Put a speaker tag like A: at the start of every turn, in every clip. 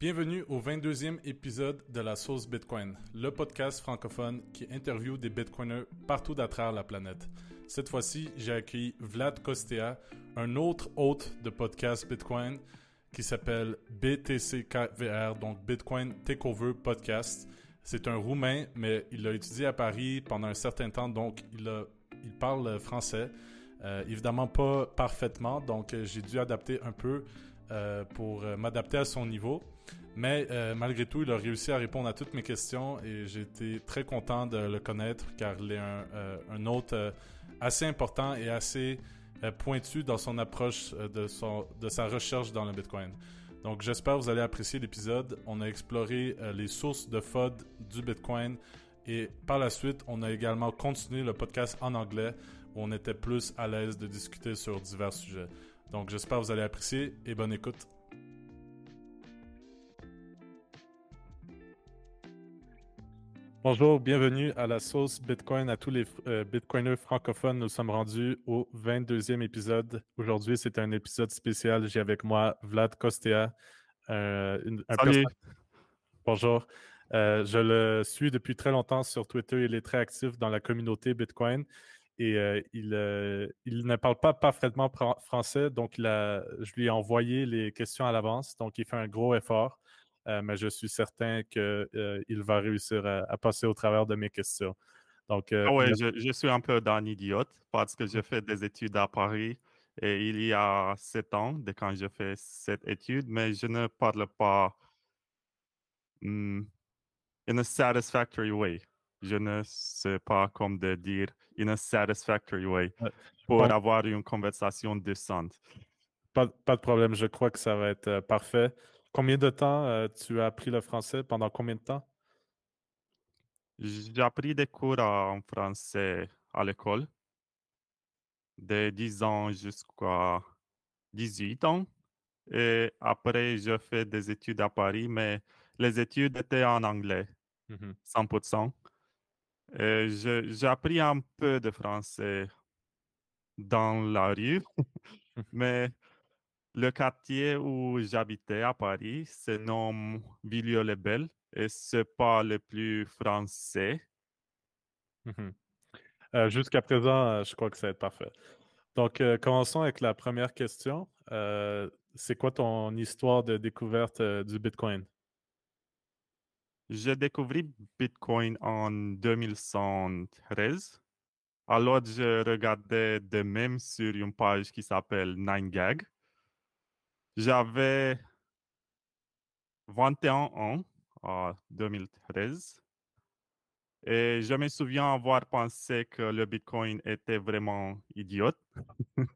A: Bienvenue au 22e épisode de la sauce Bitcoin, le podcast francophone qui interviewe des Bitcoiners partout à la planète. Cette fois-ci, j'ai accueilli Vlad Kostea, un autre hôte de podcast Bitcoin qui s'appelle BTCKVR, donc Bitcoin Takeover Podcast. C'est un Roumain, mais il a étudié à Paris pendant un certain temps, donc il, parle français. Euh, évidemment pas parfaitement, donc euh, j'ai dû adapter un peu euh, pour m'adapter à son niveau. Mais euh, malgré tout, il a réussi à répondre à toutes mes questions et j'ai été très content de le connaître car il est un, un hôte assez important et assez pointu dans son approche de, de sa recherche dans le Bitcoin. Donc j'espère que vous allez apprécier l'épisode. On a exploré les sources de FOD du Bitcoin et par la suite, on a également continué le podcast en anglais où on était plus à l'aise de discuter sur divers sujets. Donc j'espère que vous allez apprécier et bonne écoute. Bonjour, bienvenue à la sauce Bitcoin à tous les euh, Bitcoiners francophones. Nous sommes rendus au 22e épisode. Aujourd'hui, c'est un épisode spécial. J'ai avec moi Vlad Kostea.
B: Euh, un Salut.
A: Bonjour. Euh, je le suis depuis très longtemps sur Twitter. Il est très actif dans la communauté Bitcoin et euh, il, il, ne parle pas parfaitement français, donc il a, je lui ai envoyé les questions à l'avance, donc il fait un gros effort, euh, mais je suis certain qu'il va réussir à, passer au travers de mes questions.
B: Donc, ah ouais, je, je, suis un peu d'un idiote parce que j'ai fait des études à Paris et il y a sept ans, de quand j'ai fait cette étude, mais je ne parle pas hmm, in a satisfactory way je ne sais pas comment de dire in a satisfactory way pour avoir une conversation décente.
A: Pas, pas, de problème, je crois que ça va être euh, parfait. Combien de temps euh, tu as appris le français? Pendant combien de temps?
B: J'ai appris des cours en français à l'école, de 10 ans jusqu'à 18 ans. Et après, j'ai fait des études à Paris, mais les études étaient en anglais, 100%. Mhm. Euh, j'ai appris un peu de français dans la rue, mais le quartier où j'habitais à Paris se nomme Villiers-les-Belles et c'est pas le plus français.
A: Mhm. Euh, jusqu'à présent, euh, je crois que ça va être parfait. Donc, commençons avec la première question. c'est quoi ton histoire de découverte du Bitcoin?
B: J'ai découvert Bitcoin en 2013. Alors, je regardais de même sur une page qui s'appelle 9gag. J'avais 21 ans en 2013. Et je me souviens avoir pensé que le Bitcoin était vraiment idiote.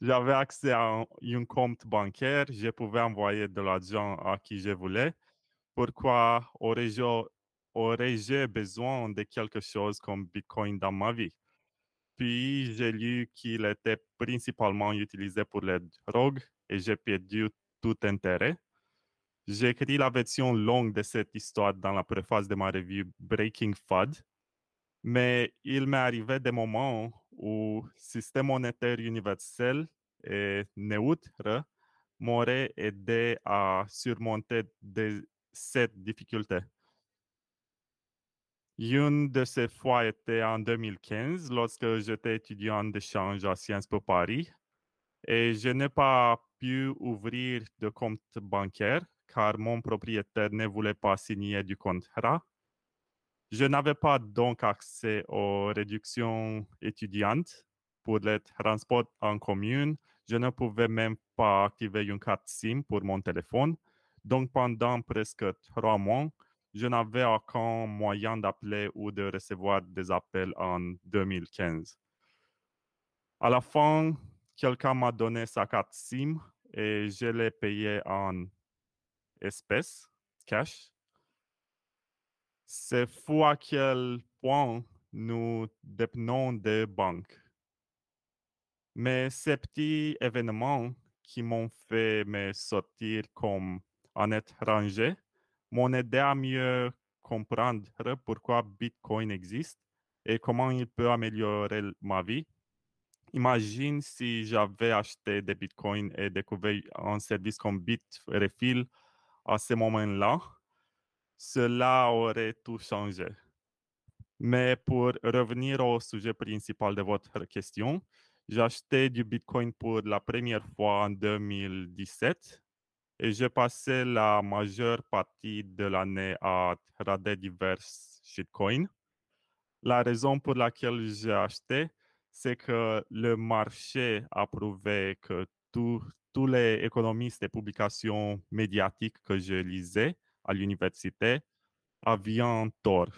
B: J'avais accès à un compte bancaire, je pouvais envoyer de l'argent à qui je voulais pourquoi aurais-je besoin de quelque chose comme Bitcoin dans ma vie? Puis j'ai lu qu'il était principalement utilisé pour les drogues j'ai perdu tout intérêt. J'ai écrit la version longue de cette histoire dans la préface de ma revue Breaking FUD, mais il m'est arrivé des moments où le système monétaire universel et neutre m'aurait aidé à surmonter des cette difficulté. Une de ces fois était en 2015, lorsque j'étais étudiant d'échange à Sciences Po Paris, et je n'ai pas pu ouvrir de compte bancaire car mon propriétaire ne voulait pas signer du contrat. Je n'avais pas donc accès aux réductions étudiantes pour les transports en commune. Je ne pouvais même pas activer une carte SIM pour mon téléphone. Donc, pendant presque trois mois, je n'avais aucun moyen d'appeler ou de recevoir des appels en 2015. À la fin, quelqu'un m'a donné sa carte SIM et je l'ai payé en espèces, cash. C'est fou à quel point nous dépendons des banques. Mais ces petits événements qui m'ont fait me sortir comme en étranger m'ont aidé à mieux comprendre pourquoi Bitcoin existe et comment il peut améliorer ma vie. Imagine si j'avais acheté des Bitcoins et découvert un service comme Bitrefill à ce moment-là, cela aurait tout changé. Mais pour revenir au sujet principal de votre question, j'ai acheté du Bitcoin pour la première fois en 2017 et j'ai passé la majeure partie de l'année à trader divers shitcoins. La raison pour laquelle j'ai acheté, c'est que le marché a prouvé que tous les économistes et publications médiatiques que je lisais à l'université avaient tort.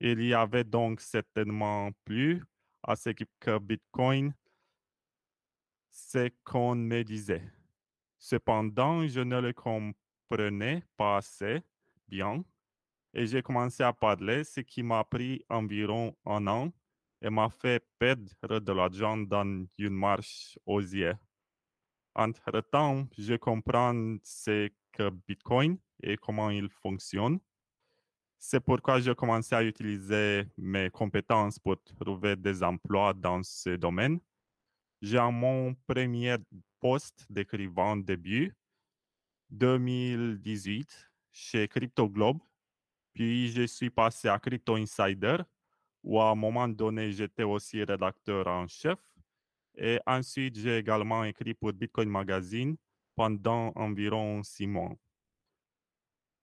B: Il y avait donc certainement plus à ce que Bitcoin, ce qu'on me disait. Cependant, je ne le comprenais pas assez bien et j'ai commencé à parler, ce qui m'a pris environ un an et m'a fait perdre de l'argent dans une marche yeux. Entre-temps, je comprends ce que Bitcoin et comment il fonctionne. C'est pourquoi j'ai commencé à utiliser mes compétences pour trouver des emplois dans ce domaine. J'ai mon premier poste d'écrivain début 2018 chez Crypto Globe, puis je suis passé à Crypto Insider, où à un moment donné, j'étais aussi rédacteur en chef. Et ensuite, j'ai également écrit pour Bitcoin Magazine pendant environ six mois.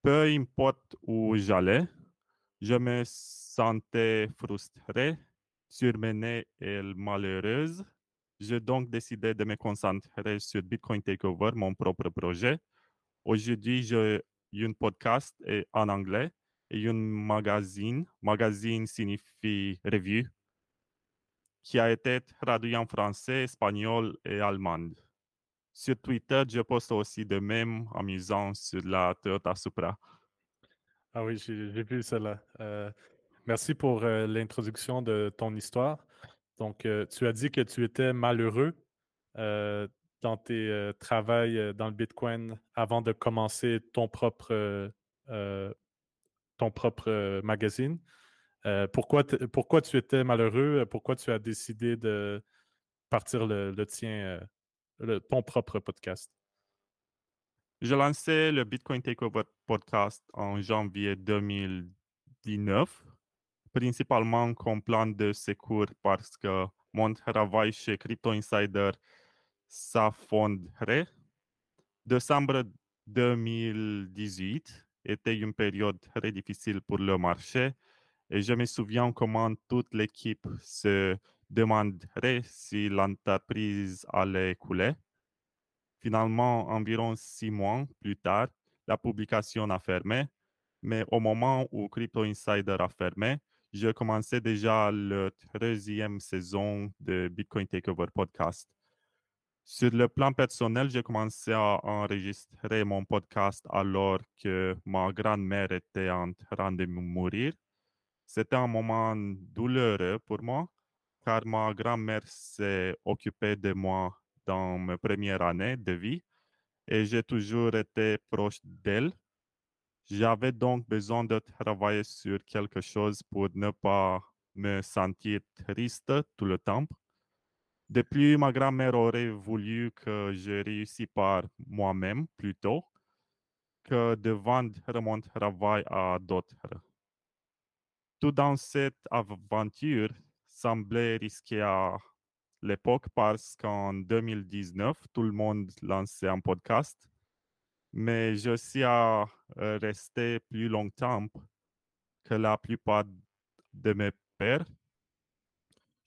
B: Peu importe où j'allais, je me sentais frustré, surmené et malheureuse. J'ai donc décidé de me concentrer sur Bitcoin Takeover, mon propre projet. Aujourd'hui, j'ai un podcast en anglais et un magazine. Magazine signifie revue, qui a été traduit en français, espagnol et allemand. Sur Twitter, je poste aussi de même amusant sur la Toyota Supra.
A: Ah oui, j'ai vu cela. Euh, merci pour euh, l'introduction de ton histoire. Donc, euh, tu as dit que tu étais malheureux dans tes travails dans le Bitcoin avant de commencer ton propre, ton propre magazine. pourquoi, pourquoi tu étais malheureux? Pourquoi tu as décidé de partir le, le tien ton propre podcast?
B: J'ai lancé le Bitcoin Takeover podcast en janvier 2019, principalement comme plan de secours parce que mon travail chez Crypto Insider s'affondrait. Décembre 2018 était une période très difficile pour le marché et je me souviens comment toute l'équipe se demanderait si l'entreprise allait couler. Finalement, environ six mois plus tard, la publication a fermé, mais au moment où Crypto Insider a fermé, je commençais déjà la troisième saison de Bitcoin Takeover Podcast. Sur le plan personnel, j'ai commencé à enregistrer mon podcast alors que ma grand-mère était en train de mourir. C'était un moment douloureux pour moi car ma grand-mère s'est occupée de moi dans mes premières années de vie et j'ai toujours été proche d'elle. J'avais donc besoin de travailler sur quelque chose pour ne pas me sentir triste tout le temps. Depuis, ma grand-mère aurait voulu que je réussisse par moi-même plutôt que de vendre mon travail à d'autres. Tout dans cette aventure, semblait risqué à l'époque parce qu'en 2019, tout le monde lançait un podcast. Mais je suis à rester plus longtemps que la plupart de mes pairs.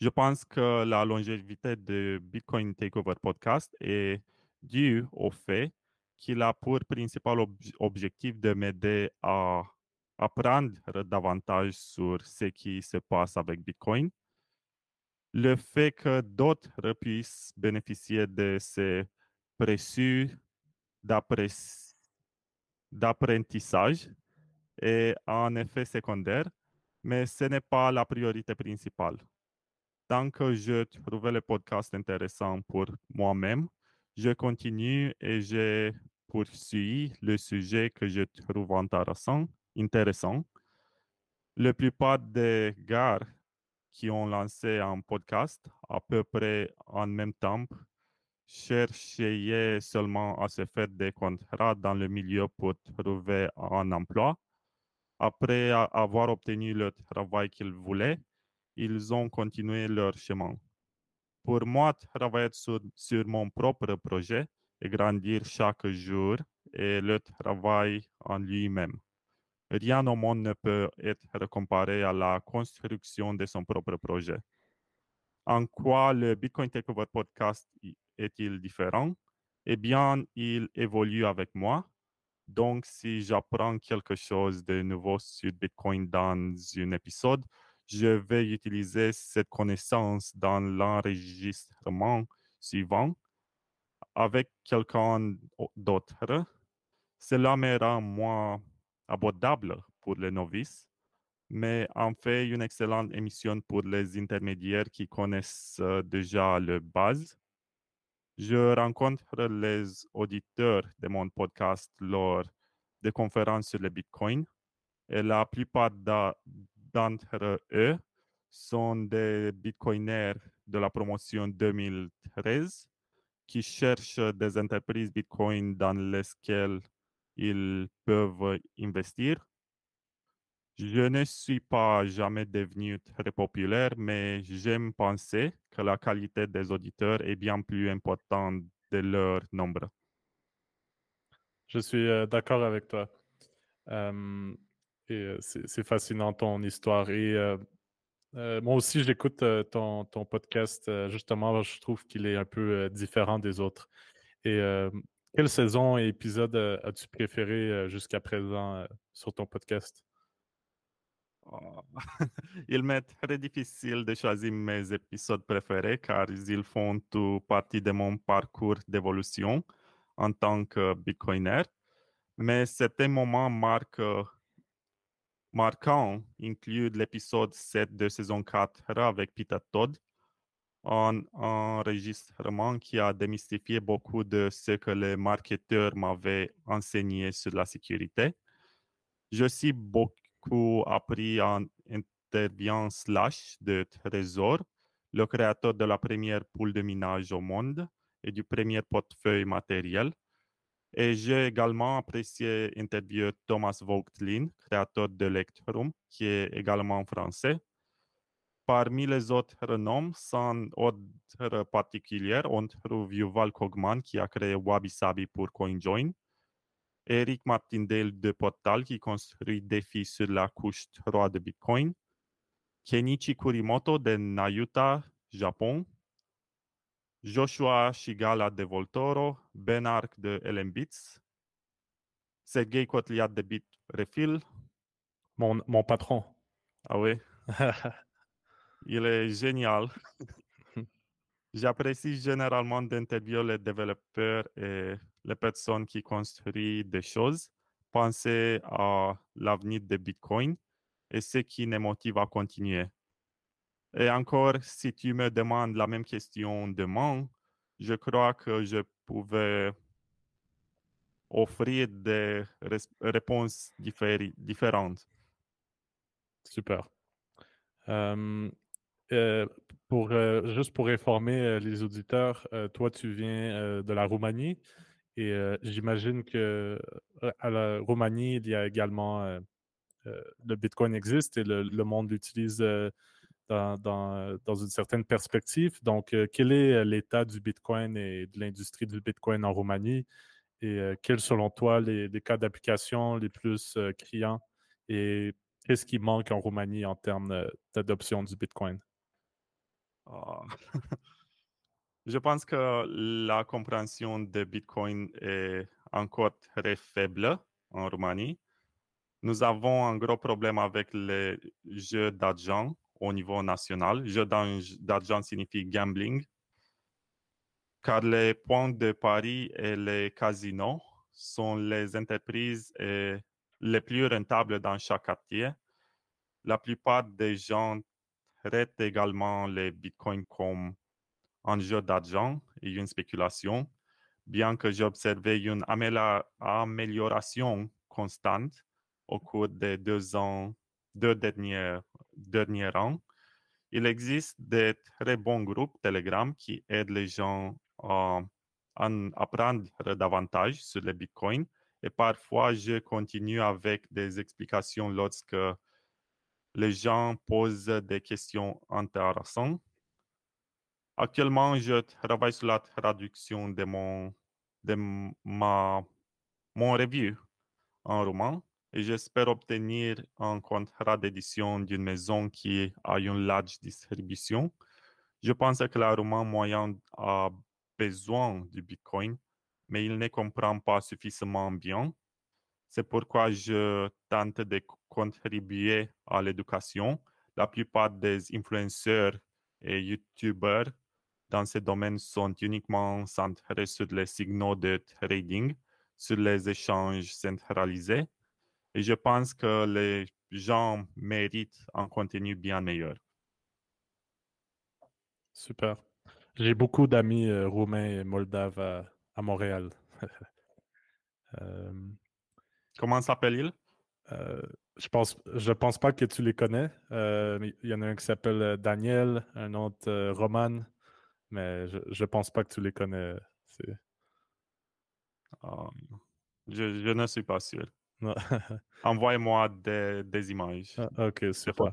B: Je pense que la longévité de Bitcoin Takeover Podcast est due au fait qu'il a pour principal objectif de m'aider à apprendre davantage sur ce qui se passe avec Bitcoin le fait que d'autres puissent bénéficier de ces précieux d'apprentissage est en effet secondaire, mais ce n'est pas la priorité principale. Tant que je trouvais le podcast intéressant pour moi-même, je continue et je poursuis le sujet que je trouve intéressant. intéressant. La plupart des gars qui ont lancé un podcast à peu près en même temps cherchait seulement à se faire des contrats dans le milieu pour trouver un emploi. Après avoir obtenu le travail qu'ils voulaient, ils ont continué leur chemin. Pour moi, travailler sur, mon propre projet et grandir chaque jour est le travail en lui-même. Rien au monde ne peut être comparé à la construction de son propre projet. En quoi le Bitcoin Takeover Podcast est-il différent? Eh bien, il évolue avec moi. Donc, si j'apprends quelque chose de nouveau sur Bitcoin dans un épisode, je vais utiliser cette connaissance dans l'enregistrement suivant avec quelqu'un d'autre. Cela me rend moins abordable pour les novices, mais en fait une excellente émission pour les intermédiaires qui connaissent euh, déjà le base. Je rencontre les auditeurs de mon podcast lors des conférences sur le Bitcoin et la plupart d'entre eux sont des bitcoiners de la promotion 2013 qui cherchent des entreprises Bitcoin dans lesquelles ils peuvent investir. Je ne suis pas jamais devenu très populaire, mais j'aime penser que la qualité des auditeurs est bien plus importante de leur nombre.
A: Je suis euh, d'accord avec toi. Et c'est fascinant ton histoire. Et moi aussi, j'écoute ton, podcast. justement, je trouve qu'il est un peu différent des autres. Et quelle saison et épisode as-tu préféré jusqu'à présent sur ton podcast?
B: Oh, il m'est très difficile de choisir mes épisodes préférés car ils font tout partie de mon parcours d'évolution en tant que Bitcoiner. Mais certains moments marquent, marquants incluent l'épisode 7 de saison 4 avec Peter Todd, un enregistrement qui a démystifié beaucoup de ce que les marketeurs m'avaient enseigné sur la sécurité. Je suis beaucoup appris en intervient Slash de Trésor, le créateur de la première poule de minage au monde et du premier portefeuille matériel. Et j'ai également apprécié interviewer Thomas Vogtlin, créateur d'Electrum, qui est également français. Parmi les autres noms, sans ordre particulier, on trouve Yuval Kogman, qui a créé Wabi Sabi pour CoinJoin, Eric Martindale de Portal qui construit défis sur la couche 3 de Bitcoin, Kenichi Kurimoto de Nayuta, Japon, Joshua Shigala de Voltoro, Ben Ark de LMBits, Sergei Kotliat de Bitrefill.
A: Mon, mon patron.
B: Ah oui. Il est génial. J'apprécie généralement d'interviewer les développeurs et les personnes qui construisent des choses, penser à l'avenir de Bitcoin et ce qui les motive à continuer. Et encore, si tu me demandes la même question demain, je crois que je pouvais offrir des réponses différentes.
A: Super. Euh, euh, pour, euh, juste pour informer les auditeurs, toi, tu viens de la Roumanie. Et j'imagine que à la Roumanie, il y a également le Bitcoin existe et le, monde l'utilise dans, dans, une certaine perspective. Donc, quel est l'état du Bitcoin et de l'industrie du Bitcoin en Roumanie? Et quels, selon toi, les, les cas d'application les plus criants? Et qu'est-ce qui manque en Roumanie en termes d'adoption du Bitcoin?
B: Ah. Je pense que la compréhension de Bitcoin est encore très faible en Roumanie. Nous avons un gros problème avec les jeux d'argent au niveau national. Jeux d'argent signifie gambling, car les points de paris et les casinos sont les entreprises les plus rentables dans chaque quartier. La plupart des gens traitent également les bitcoins comme un jeu d'argent et une spéculation, bien que j'ai observé une amélioration constante au cours des deux ans, deux derniers, derniers ans. Il existe des très bons groupes Telegram qui aident les gens à en apprendre davantage sur le Bitcoin et parfois je continue avec des explications lorsque les gens posent des questions intéressantes. Actuellement, je travaille sur la traduction de mon, de ma, mon review en roman et j'espère obtenir un contrat d'édition d'une maison qui a une large distribution. Je pense que roman moyen a besoin du Bitcoin, mais il ne comprend pas suffisamment bien. C'est pourquoi je tente de contribuer à l'éducation. La plupart des influenceurs et YouTubers dans ce domaine sont uniquement centrés sur les signaux de trading, sur les échanges centralisés. Et je pense que les gens méritent un contenu bien meilleur.
A: Super. J'ai beaucoup d'amis euh, roumains et moldaves à, Montréal.
B: Euh, Comment s'appelle-il?
A: Euh, je pense, je pense pas que tu les connais. il y en a un qui s'appelle Daniel, un autre Roman, mais je, ne pense pas que tu les connais.
B: Ah, je, ne suis pas sûr. Envoie-moi des, images.
A: Ah, ok, super.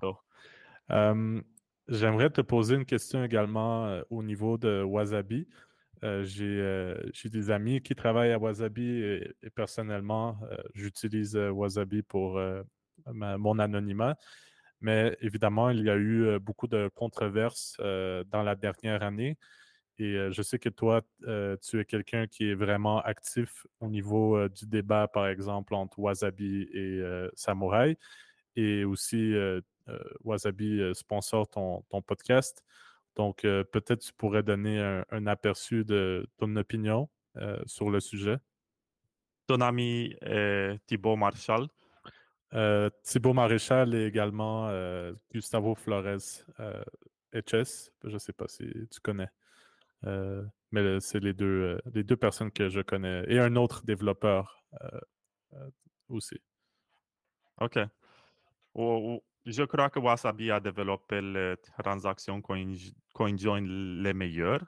A: J'aimerais te poser une question également euh, au niveau de Wasabi. Euh, euh, j'ai des amis qui travaillent à Wasabi et, personnellement, j'utilise Wasabi pour mon anonymat. Mais évidemment, il y a eu beaucoup de controverses dans la dernière année. Et je sais que toi, tu es quelqu'un qui est vraiment actif au niveau du débat, par exemple, entre Wasabi et Samouraï. Et aussi, euh, Wasabi euh, sponsor ton, podcast. Donc, euh, peut-être tu pourrais donner un, aperçu de ton opinion sur le sujet.
B: Ton ami Thibaut Marshall.
A: Thibaut Maréchal et également Gustavo Flores HS. Je ne sais pas si tu connais. Mais c'est les deux, les deux personnes que je connais. Et un autre développeur aussi.
B: OK je crois que Wasabi a développé les transactions CoinJoin les meilleures,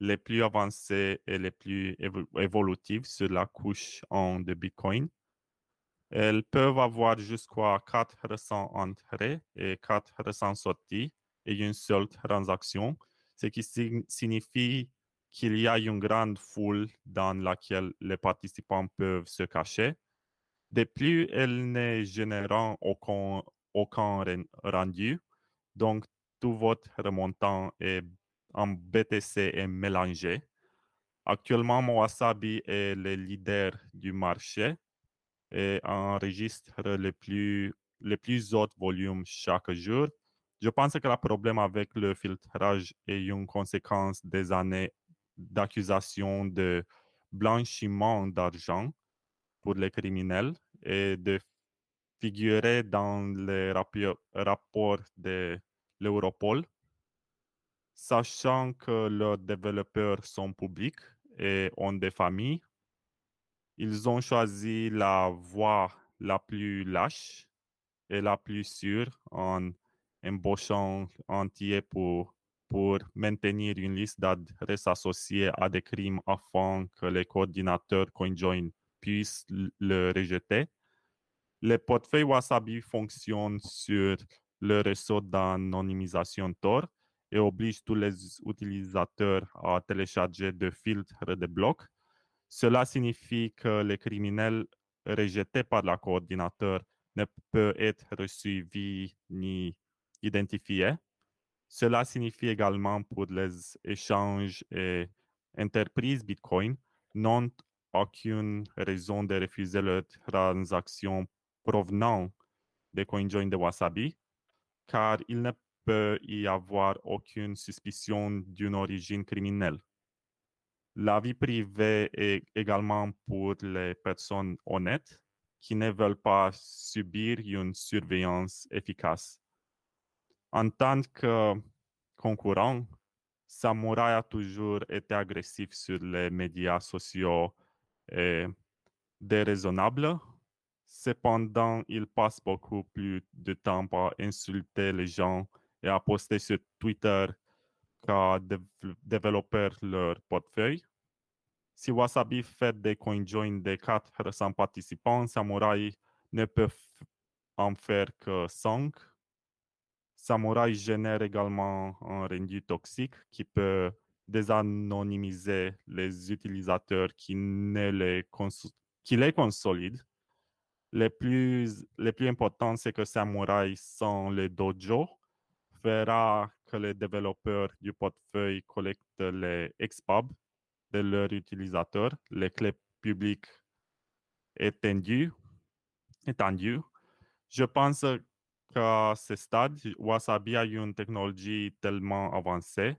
B: les plus avancées et les plus évolutives sur la couche en de Bitcoin. Elles peuvent avoir jusqu'à 400 entrées et 400 sorties et une seule transaction, ce qui signifie qu'il y a une grande foule dans laquelle les participants peuvent se cacher. De plus, elles ne génèrent aucun, rendu. Donc, tout votre remontant est en BTC est mélangé. Actuellement, Wasabi est le leader du marché et enregistre le plus, les plus haut volume chaque jour. Je pense que le problème avec le filtrage est une conséquence des années d'accusation de blanchiment d'argent pour les criminels et de figurait dans les rapports de l'Europol, sachant que leurs développeurs sont publics et ont des familles, ils ont choisi la voie la plus lâche et la plus sûre en embauchant entier pour, pour maintenir une liste d'adresses associées à des crimes afin que les coordinateurs CoinJoin puissent le rejeter le portefeuille Wasabi fonctionne sur le réseau d'anonymisation Tor et oblige tous les utilisateurs à télécharger des filtres de blocs. Cela signifie que les criminels rejetés par le coordinateur ne peuvent être suivis ni identifiés. Cela signifie également pour les échanges et entreprises Bitcoin n'ont aucune raison de refuser leurs transactions provenant des CoinJoin de Wasabi, car il ne peut y avoir aucune suspicion d'une origine criminelle. La vie privée est également pour les personnes honnêtes qui ne veulent pas subir une surveillance efficace. En tant que concurrent, Samurai a toujours été agressif sur les médias sociaux et déraisonnable Cependant, il passe beaucoup plus de temps à insulter les gens et à poster sur Twitter qu'à développer leur portefeuille. Si Wasabi fait des CoinJoin de 400 participants, Samurai ne peut en faire que 5. Samurai génère également un rendu toxique qui peut désanonymiser les utilisateurs qui, ne les, qui les consolident. Les plus, les plus importants, c'est que Samurai sans le dojo fera que les développeurs du portefeuille collectent les expab de leurs utilisateurs, les clés publiques étendues. étendues. Je pense qu'à ce stade, Wasabi a une technologie tellement avancée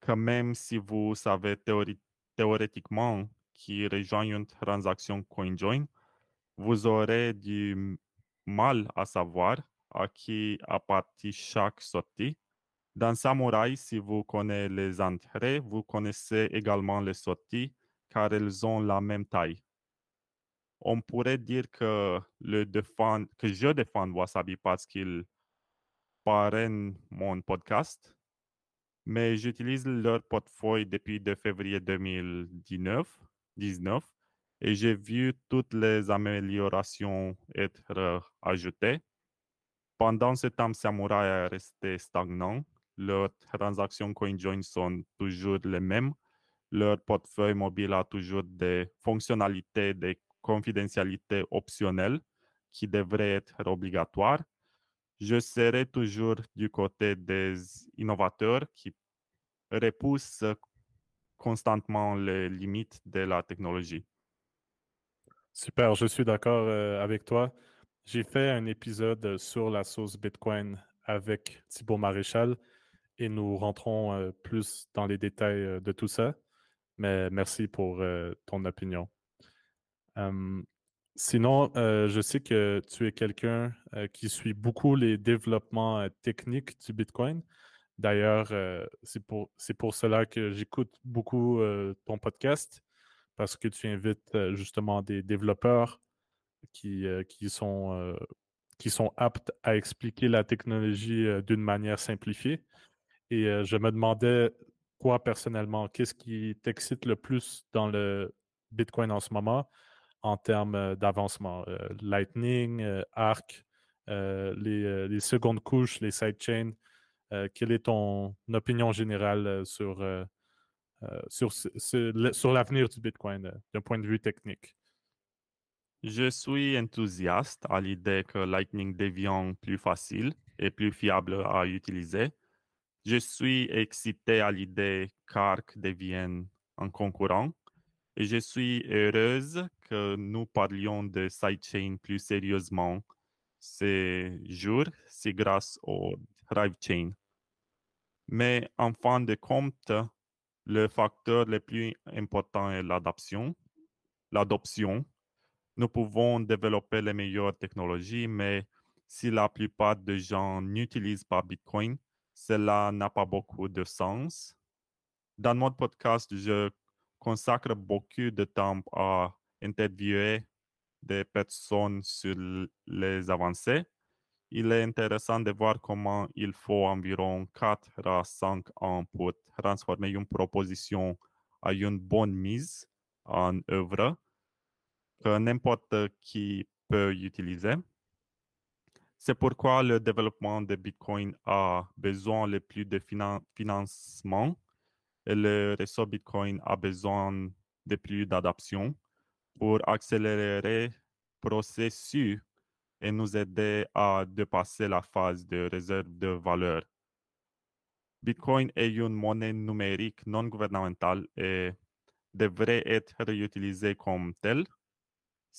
B: que même si vous savez théoriquement qui rejoint une transaction CoinJoin, vous aurez du mal à savoir à qui appartient chaque sortie. Dans Samurai, si vous connaissez les entrées, vous connaissez également les sorties car elles ont la même taille. On pourrait dire que, je défends Wasabi parce qu'il parraine mon podcast, mais j'utilise leur portefeuille depuis de février 2019 19, et j'ai vu toutes les améliorations être ajoutées. Pendant ce temps, Samurai est resté stagnant. Leurs transactions CoinJoin sont toujours les mêmes. Leur portefeuille mobile a toujours des fonctionnalités de confidentialité optionnelles qui devraient être obligatoires. Je serai toujours du côté des innovateurs qui repoussent constamment les limites de la technologie.
A: Super, je suis d'accord euh, avec toi. J'ai fait un épisode sur la sauce Bitcoin avec Thibaut Maréchal et nous rentrons euh, plus dans les détails euh, de tout ça. Mais merci pour ton opinion. Sinon, je sais que tu es quelqu'un qui suit beaucoup les développements techniques du Bitcoin. D'ailleurs, c'est pour, cela que j'écoute beaucoup ton podcast parce que tu invites justement des développeurs qui, sont, aptes à expliquer la technologie d'une manière simplifiée. Et je me demandais, toi personnellement, qu'est-ce qui t'excite le plus dans le Bitcoin en ce moment? En termes d'avancement? Lightning, Arc, les, secondes couches, les sidechains. quelle est ton opinion générale sur, sur, sur l'avenir du Bitcoin d'un point de vue technique?
B: Je suis enthousiaste à l'idée que Lightning devient plus facile et plus fiable à utiliser. Je suis excité à l'idée qu'Arc devienne un concurrent et je suis heureuse nous parlions de sidechain plus sérieusement ces jours, c'est grâce au DriveChain. Mais en fin de compte, le facteur le plus important est l'adoption. L'adoption nous pouvons développer les meilleures technologies, mais si la plupart des gens n'utilisent pas Bitcoin, cela n'a pas beaucoup de sens. Dans mon podcast, je consacre beaucoup de temps à interviewer des personnes sur les avancées. Il est intéressant de voir comment il faut environ 4 à 5 ans pour transformer une proposition à une bonne mise en œuvre que n'importe qui peut utiliser. C'est pourquoi le développement de Bitcoin a besoin le plus de financement et le réseau Bitcoin a besoin de plus d'adaptation pour accélérer le processus et nous aider à dépasser la phase de réserve de valeur. Bitcoin est une monnaie numérique non gouvernementale et devrait être utilisée comme telle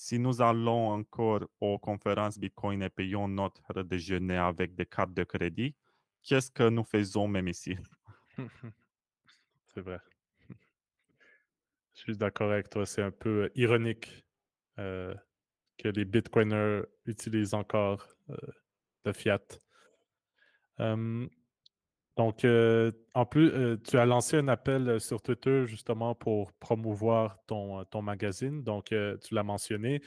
B: si nous allons encore aux conférences Bitcoin et payons notre déjeuner avec des cartes de crédit, qu'est-ce que nous faisons même ici?
A: C'est vrai. Je suis d'accord avec toi. C'est un peu euh, ironique euh, que les Bitcoiners utilisent encore euh, le fiat. Donc, euh, en plus, tu as lancé un appel sur Twitter justement pour promouvoir ton, ton magazine. Donc, tu l'as mentionné.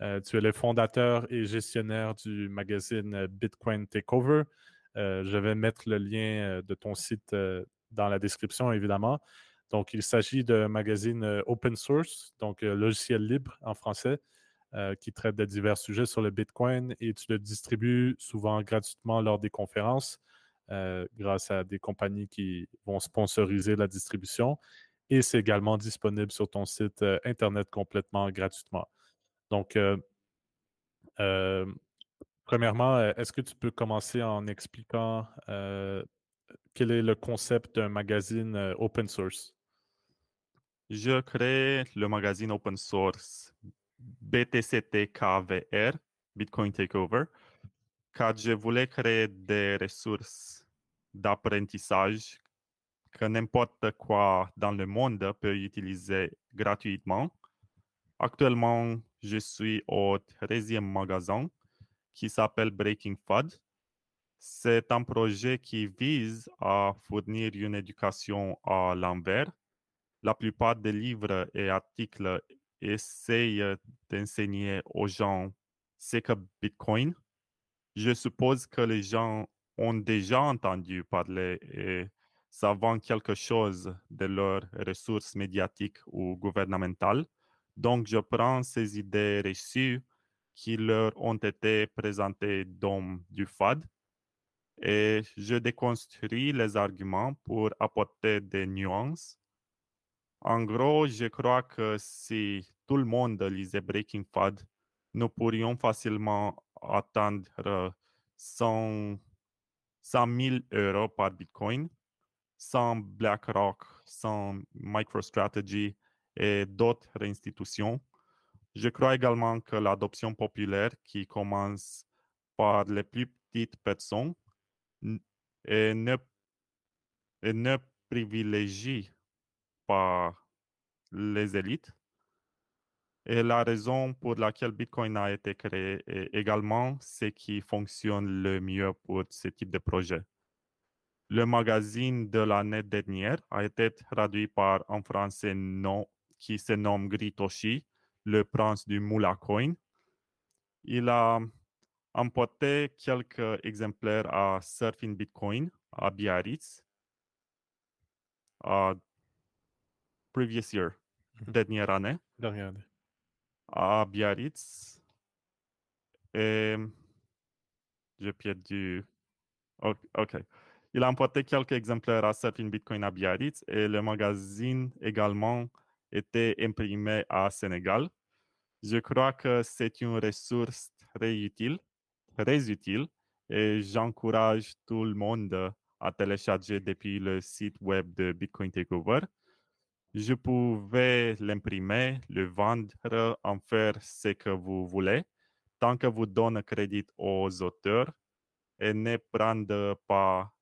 A: tu es le fondateur et gestionnaire du magazine Bitcoin Takeover. je vais mettre le lien de ton site dans la description, évidemment. Donc, il s'agit d'un magazine open source, donc logiciel libre en français, qui traite de divers sujets sur le Bitcoin et tu le distribues souvent gratuitement lors des conférences grâce à des compagnies qui vont sponsoriser la distribution. Et c'est également disponible sur ton site Internet complètement gratuitement. Donc, premièrement, est-ce que tu peux commencer en expliquant quel est le concept d'un magazine open source?
B: Je crée le magazine open source BTCTKVR, Bitcoin Takeover, car je voulais créer des ressources d'apprentissage que n'importe quoi dans le monde peut utiliser gratuitement. Actuellement, je suis au 13e magasin qui s'appelle Breaking FUD. C'est un projet qui vise à fournir une éducation à l'envers. La plupart des livres et articles essayent d'enseigner aux gens ce que Bitcoin. Je suppose que les gens ont déjà entendu parler et savent quelque chose de leurs ressources médiatiques ou gouvernementales. Donc, je prends ces idées reçues qui leur ont été présentées dans du FAD et je déconstruis les arguments pour apporter des nuances. En gros, je crois que si tout le monde lisait Breaking FAD, nous pourrions facilement atteindre 100, 100 000 euros par Bitcoin sans BlackRock, sans MicroStrategy et d'autres institutions. Je crois également que l'adoption populaire qui commence par les plus petites personnes ne, et ne privilégie les élites et la raison pour laquelle Bitcoin a été créé également ce qui fonctionne le mieux pour ce type de projet. Le magazine de l'année dernière a été traduit par un Français non, qui se nomme Gritoshi, le prince du Moula Coin. Il a emporté quelques exemplaires à Surfing Bitcoin à Biarritz, previous year, dernière année,
A: Dernière année.
B: à Biarritz. Et j'ai perdu. Ok. ok. Il a emporté quelques exemplaires à Surfing Bitcoin à Biarritz et le magazine également était imprimé à Sénégal. Je crois que c'est une ressource très utile, très utile, et j'encourage tout le monde à télécharger depuis le site web de Bitcoin Takeover. Je pouvais l'imprimer, le vendre, en faire ce que vous voulez, tant que vous donnez crédit aux auteurs et ne prendre pas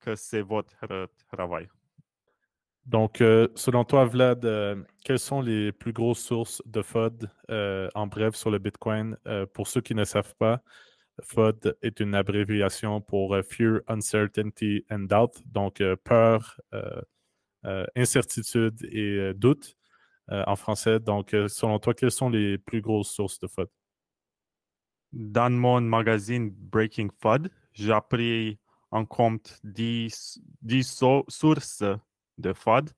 B: que c'est votre travail.
A: Donc, euh, selon toi, Vlad, euh, quelles sont les plus grosses sources de FUD euh, en bref sur le Bitcoin? Pour ceux qui ne savent pas, FUD est une abréviation pour Fear, Uncertainty and Doubt, donc peur, incertitude et euh, doute euh, en français. Donc, euh, selon toi, quelles sont les plus grosses sources de FUD?
B: Dans mon magazine Breaking FUD, j'ai pris en compte 10, 10 so- sources de FUD,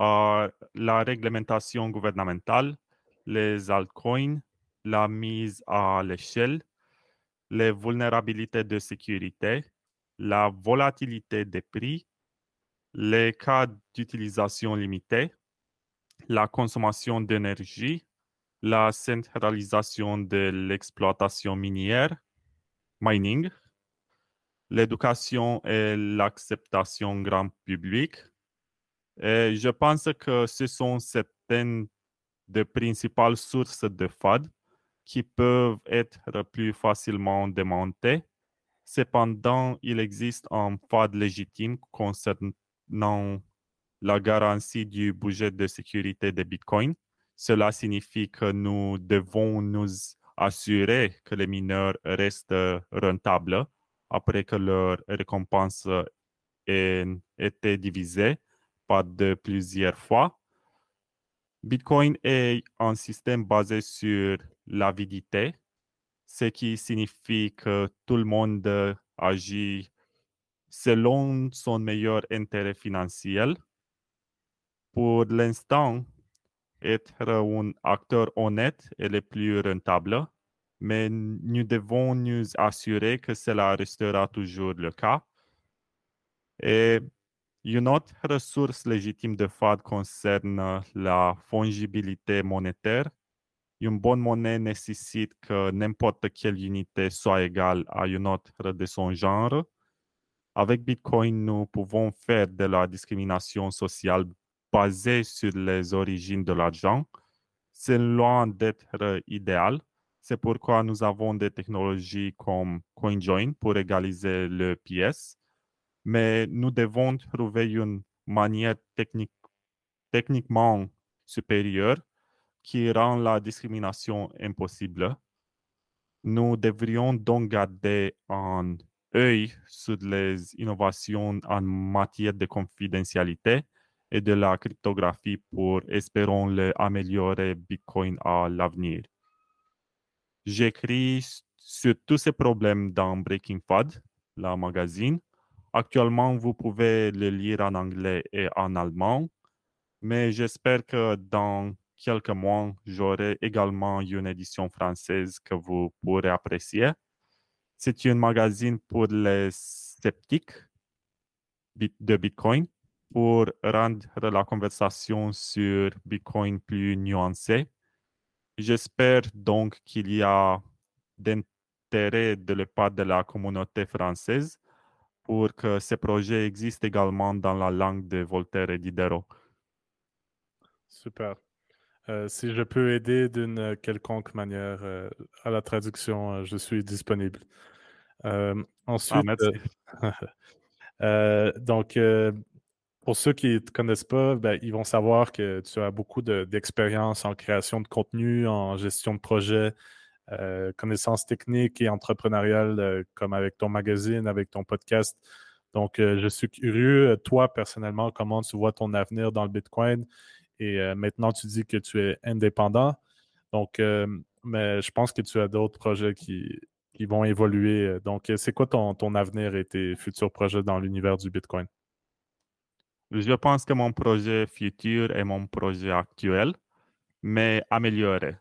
B: euh, la réglementation gouvernementale, les altcoins, la mise à l'échelle, les vulnérabilités de sécurité, la volatilité des prix, les cas d'utilisation limitée, la consommation d'énergie, la centralisation de l'exploitation minière, mining, l'éducation et l'acceptation grand public. Et je pense que ce sont certaines des principales sources de FAD qui peuvent être plus facilement démontées. Cependant, il existe un FAD légitime concernant la garantie du budget de sécurité de Bitcoin. Cela signifie que nous devons nous assurer que les mineurs restent rentables après que leur récompense ait été divisée par de plusieurs fois. Bitcoin est un système basé sur l'avidité, ce qui signifie que tout le monde agit selon son meilleur intérêt financier. Pour l'instant, être un acteur honnête est le plus rentable, mais nous devons nous assurer que cela restera toujours le cas. Et une autre ressource légitime de FAD concerne la fongibilité monétaire. Une bonne monnaie nécessite que n'importe quelle unité soit égale à une autre de son genre. Avec Bitcoin, nous pouvons faire de la discrimination sociale basée sur les origines de l'argent. C'est loin d'être idéal. C'est pourquoi nous avons des technologies comme CoinJoin pour égaliser le PS. Mais nous devons trouver une manière technique, techniquement supérieure qui rend la discrimination impossible. Nous devrions donc garder un œil sur les innovations en matière de confidentialité et de la cryptographie pour, espérons améliorer Bitcoin à l'avenir. J'écris sur tous ces problèmes dans Breaking FAD, la magazine. Actuellement, vous pouvez le lire en anglais et en allemand, mais j'espère que dans quelques mois, j'aurai également une édition française que vous pourrez apprécier. C'est une magazine pour les sceptiques de Bitcoin pour rendre la conversation sur Bitcoin plus nuancée. J'espère donc qu'il y a d'intérêt de la part de la communauté française pour que ces projets existent également dans la langue de Voltaire et Diderot.
A: Super. Euh, si je peux aider d'une quelconque manière euh, à la traduction, euh, je suis disponible. ensuite, ah, donc, pour ceux qui ne te connaissent pas, ben, ils vont savoir que tu as beaucoup d'expérience en création de contenu, en gestion de projet, connaissances techniques et entrepreneuriales, comme avec ton magazine, avec ton podcast. Donc, je suis curieux, toi, personnellement, comment tu vois ton avenir dans le Bitcoin? Et euh, maintenant, tu dis que tu es indépendant. Donc, euh, mais je pense que tu as d'autres projets qui, vont évoluer. Donc, c'est quoi ton, ton avenir et tes futurs projets dans l'univers du Bitcoin?
B: Je pense que mon projet futur est mon projet actuel, mais amélioré.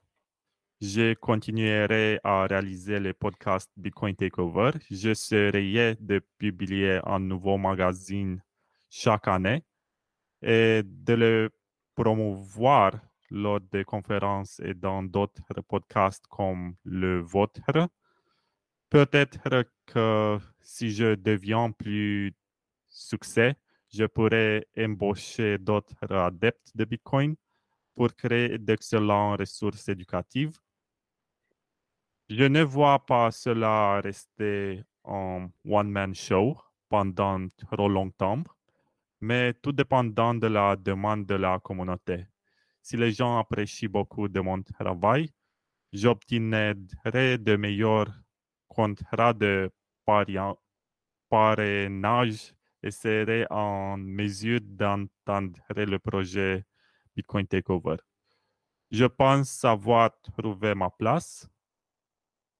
B: Je continuerai à réaliser les podcasts Bitcoin Takeover. J'essaierai de publier un nouveau magazine chaque année et de le promouvoir lors des conférences et dans d'autres podcasts comme le vôtre. Peut-être que si je deviens plus succès, je pourrais embaucher d'autres adeptes de Bitcoin pour créer d'excellentes ressources éducatives. Je ne vois pas cela rester un one-man show pendant trop longtemps mais tout dépendant de la demande de la communauté. Si les gens apprécient beaucoup de mon travail, j'obtiendrai de meilleurs contrats de parrainage et serai en mesure d'entendre le projet Bitcoin Takeover. Je pense avoir trouvé ma place.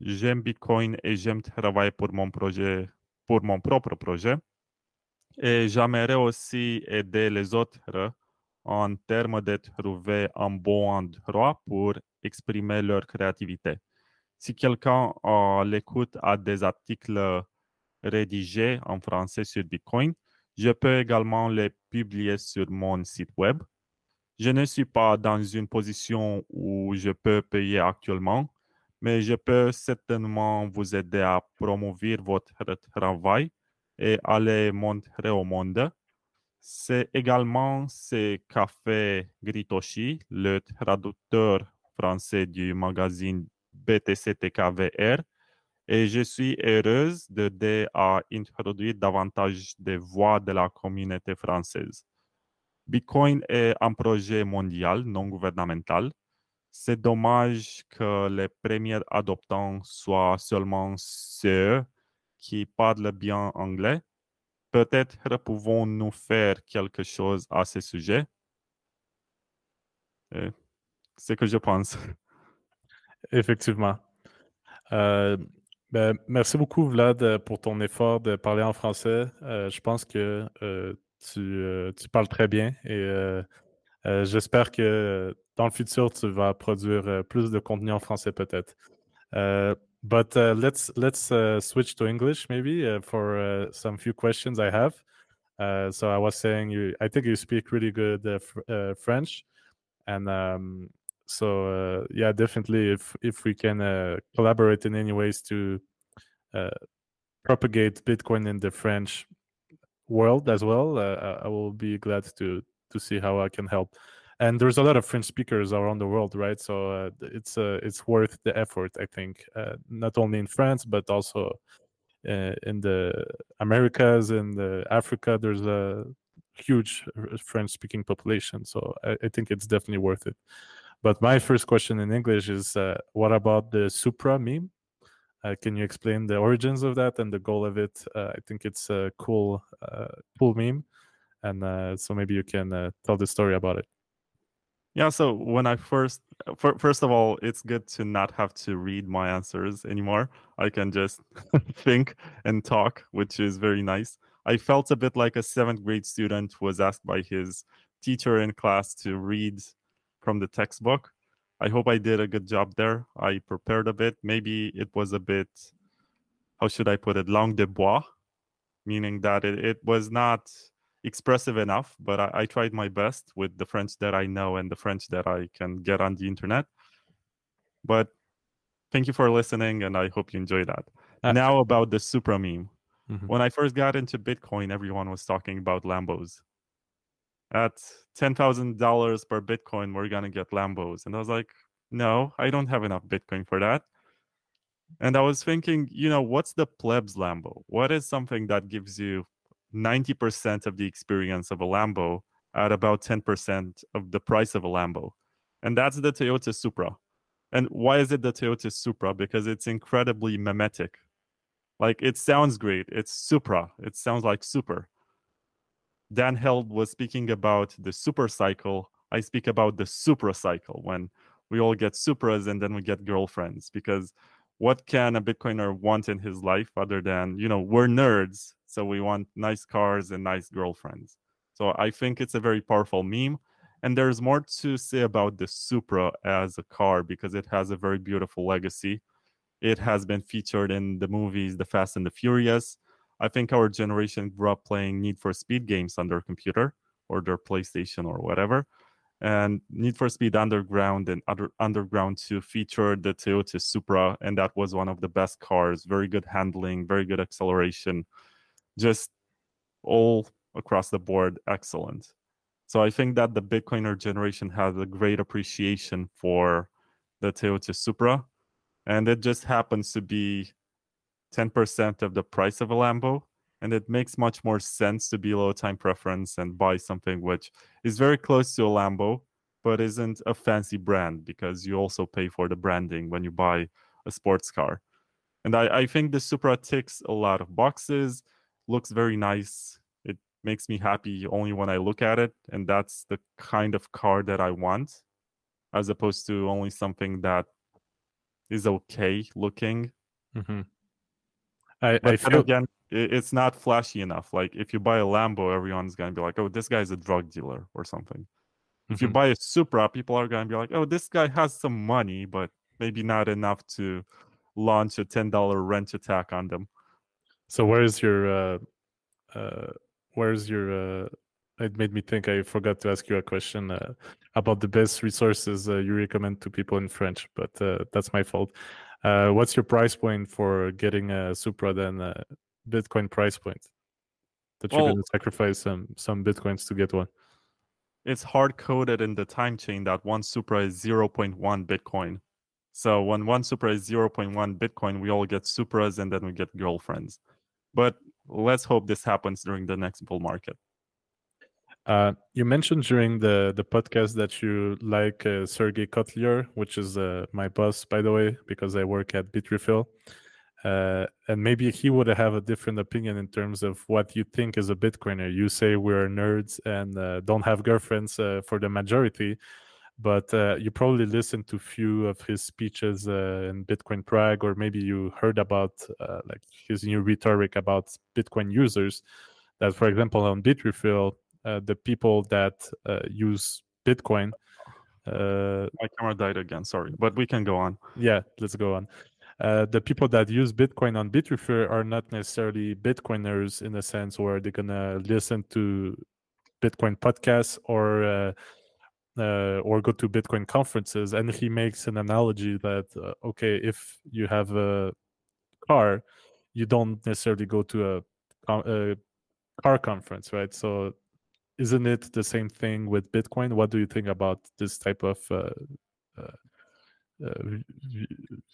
B: J'aime Bitcoin et j'aime travailler pour mon projet, pour mon propre projet. Et j'aimerais aussi aider les autres en termes de trouver un bon endroit pour exprimer leur créativité. Si quelqu'un à l'écoute a des articles rédigés en français sur Bitcoin, je peux également les publier sur mon site web. Je ne suis pas dans une position où je peux payer actuellement, mais je peux certainement vous aider à promouvoir votre travail et aller montrer au monde. C'est également ce qu'a fait Gritoshi, le traducteur français du magazine BTC-TKVR, et je suis heureuse d'aider à introduire davantage de voix de la communauté française. Bitcoin est un projet mondial non gouvernemental. C'est dommage que les premiers adoptants soient seulement ceux qui parle bien anglais. Peut-être pouvons-nous faire quelque chose à ce sujet? C'est ce que je pense.
A: Effectivement. Euh, ben, merci beaucoup, Vlad, pour ton effort de parler en français. Euh, je pense que euh, tu, parles très bien et Euh, j'espère que dans le futur, tu vas produire euh, plus de contenu en français peut-être. Uh, but uh, let's let's uh, switch to English maybe uh, for uh, some few questions I have. Uh, so I was saying you, I think you speak really good fr French, and um, so yeah, definitely if if we can collaborate in any ways to propagate Bitcoin in the French world as well, I will be glad to to see how I can help. And there's a lot of French speakers around the world, right? So uh, it's uh, it's worth the effort, I think, uh, not only in France but also uh, in the Americas and Africa. There's a huge French-speaking population, so I, I, think it's definitely worth it. But my first question in English is, uh, what about the Supra meme? Uh, can you explain the origins of that and the goal of it? I think it's a cool, cool meme and so maybe you can tell the story about it
B: yeah so when i first uh, first of all it's good to not have to read my answers anymore. I can just think and talk which is very nice. I felt a bit like a seventh grade student was asked by his teacher in class to read from the textbook. I hope i did a good job there. I prepared a bit. Maybe it was a bit how should i put it langue de bois meaning that it, it was not expressive enough, but I, I, tried my best with the French that I know and the French that I can get on the internet. But thank you for listening, and I hope you enjoy that. Uh, now about the Supra meme. Mm-hmm. When I first got into Bitcoin, everyone was talking about Lambos. At ten thousand dollars per Bitcoin, we're gonna get Lambos, and I was like, no, I don't have enough Bitcoin for that. And I was thinking, you know, what's the plebs Lambo? What is something that gives you 90% of the experience of a Lambo at about 10% of the price of a Lambo. And that's the Toyota Supra. And why is it the Toyota Supra? Because it's incredibly mimetic. Like it sounds great. It's Supra. It sounds like super. Dan Held was speaking about the super cycle. I speak about the supra cycle when we all get supras and then we get girlfriends because what can a bitcoiner want in his life other than you know we're nerds so we want nice cars and nice girlfriends. So i think it's a very powerful meme and there's more to say about the supra as a car because it has a very beautiful legacy. It has been featured in the movies the fast and the furious. I think our generation grew up playing need for speed games on their computer or their playstation or whatever and Need for Speed Underground and other Underground 2 featured the Toyota Supra, and that was one of the best cars. Very good handling, very good acceleration, just all across the board excellent. So I think that the Bitcoiner generation has a great appreciation for the Toyota Supra, and it just happens to be 10% of the price of a Lambo and it makes much more sense to be low time preference and buy something which is very close to a Lambo, but isn't a fancy brand because you also pay for the branding when you buy a sports car. And I, I think the Supra ticks a lot of boxes, looks very nice. It makes me happy only when I look at it. And that's the kind of car that I want, as opposed to only something that is okay looking.
A: Mm-hmm. I, I feel
B: again, it's not flashy enough. Like if you buy a Lambo, everyone's gonna be like, "Oh, this guy's a drug dealer" or something. Mm-hmm. If you mm-hmm. buy a Supra, people are gonna be like, "Oh, this guy has some money, but maybe not enough to launch a ten dollar wrench attack on them."
A: So where's your uh, uh, where's your uh, it made me think I forgot to ask you a question uh, about the best resources uh, you recommend to people in French, but uh, that's my fault. Uh, what's your price point for getting a Supra then uh, Bitcoin price point that you're well, going to sacrifice some some bitcoins to get one?
B: It's hard coded in the time chain that one Supra is 0.1 Bitcoin. So when one Supra is 0.1 Bitcoin, we all get Supras and then we get girlfriends. But let's hope this happens during the next bull market.
A: Uh, you mentioned during the, the podcast that you like uh, Sergej Kotliar, which is uh, my boss, by the way, because I work at Bitrefill. Uh, and maybe he would have a different opinion in terms of what you think is a Bitcoiner. You say we're nerds and uh, don't have girlfriends uh, for the majority, but you probably listened to few of his speeches in Bitcoin Prague, or maybe you heard about like his new rhetoric about Bitcoin users. That, for example, on Bitrefill, uh, the people that uh, use Bitcoin.
B: Uh, My camera died again. Sorry, but we can go on.
A: Yeah, let's go on. Uh, the people that use Bitcoin on Bitrefill are not necessarily Bitcoiners in a sense where they're gonna listen to Bitcoin podcasts or uh, uh, or go to Bitcoin conferences. And he makes an analogy that uh, okay, if you have a car, you don't necessarily go to a, a car conference, right? So, isn't it the same thing with Bitcoin? What do you think about this type of uh, uh, uh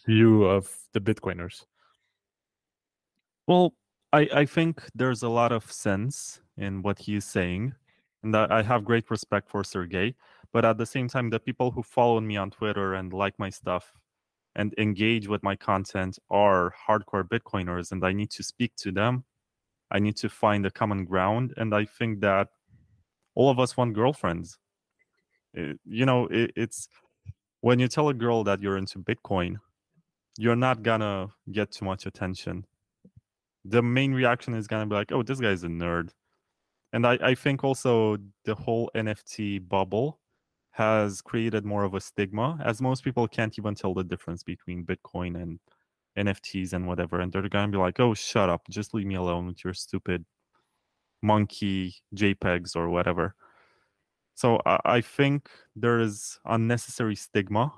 A: view of the Bitcoiners?
B: Well, I, I think there's a lot of sense in what he's saying, and I have great respect for Sergej. But at the same time, the people who follow me on Twitter and like my stuff and engage with my content are hardcore Bitcoiners, and I need to speak to them. I need to find a common ground, and I think that all of us want girlfriends. Eh, you know, it, it's when you tell a girl that you're into Bitcoin, you're not gonna get too much attention. The main reaction is gonna be like, "Oh, this guy's a nerd," and I, I think also the whole NFT bubble has created more of a stigma, as most people can't even tell the difference between Bitcoin and NFTs and whatever, and they're gonna be like, "Oh, shut up! Just leave me alone with your stupid monkey JPEGs or whatever." So I, think there is unnecessary stigma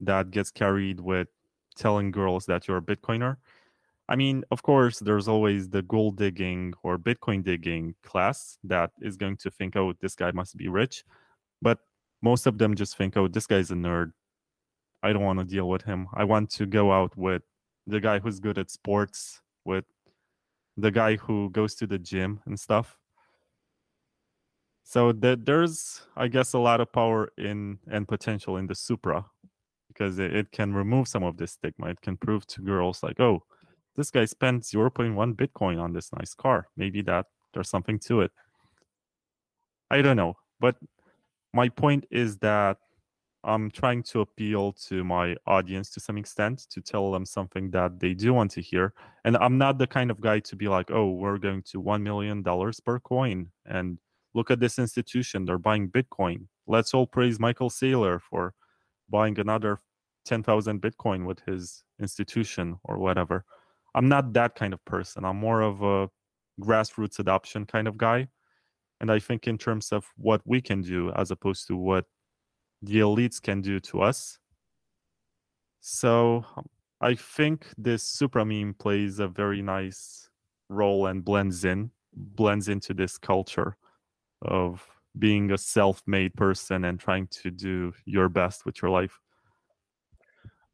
B: that gets carried with telling girls that you're a Bitcoiner. I mean, of course, there's always the gold digging or Bitcoin digging class that is going to think, "Oh, this guy must be rich." But most of them just think, oh, this guy's a nerd. I don't want to deal with him. I want to go out with the guy who's good at sports, with the guy who goes to the gym and stuff. So there's, I guess, a lot of power in and potential in the Supra because it, it can remove some of this stigma. It can prove to girls like, oh, this guy spent 0.1 Bitcoin on this nice car. Maybe that there's something to it. I don't know, but my point is that I'm trying to appeal to my audience to some extent to tell them something that they do want to hear. And I'm not the kind of guy to be like, oh, we're going to $1 million per coin. And look at this institution. They're buying Bitcoin. Let's all praise Michael Saylor for buying another 10,000 Bitcoin with his institution or whatever. I'm not that kind of person. I'm more of a grassroots adoption kind of guy and I think in terms of what we can do as opposed to what the elites can do to us. So um, I think this supra meme plays a very nice role and blends in, blends into this culture of being a self-made person and trying to do your best with your life.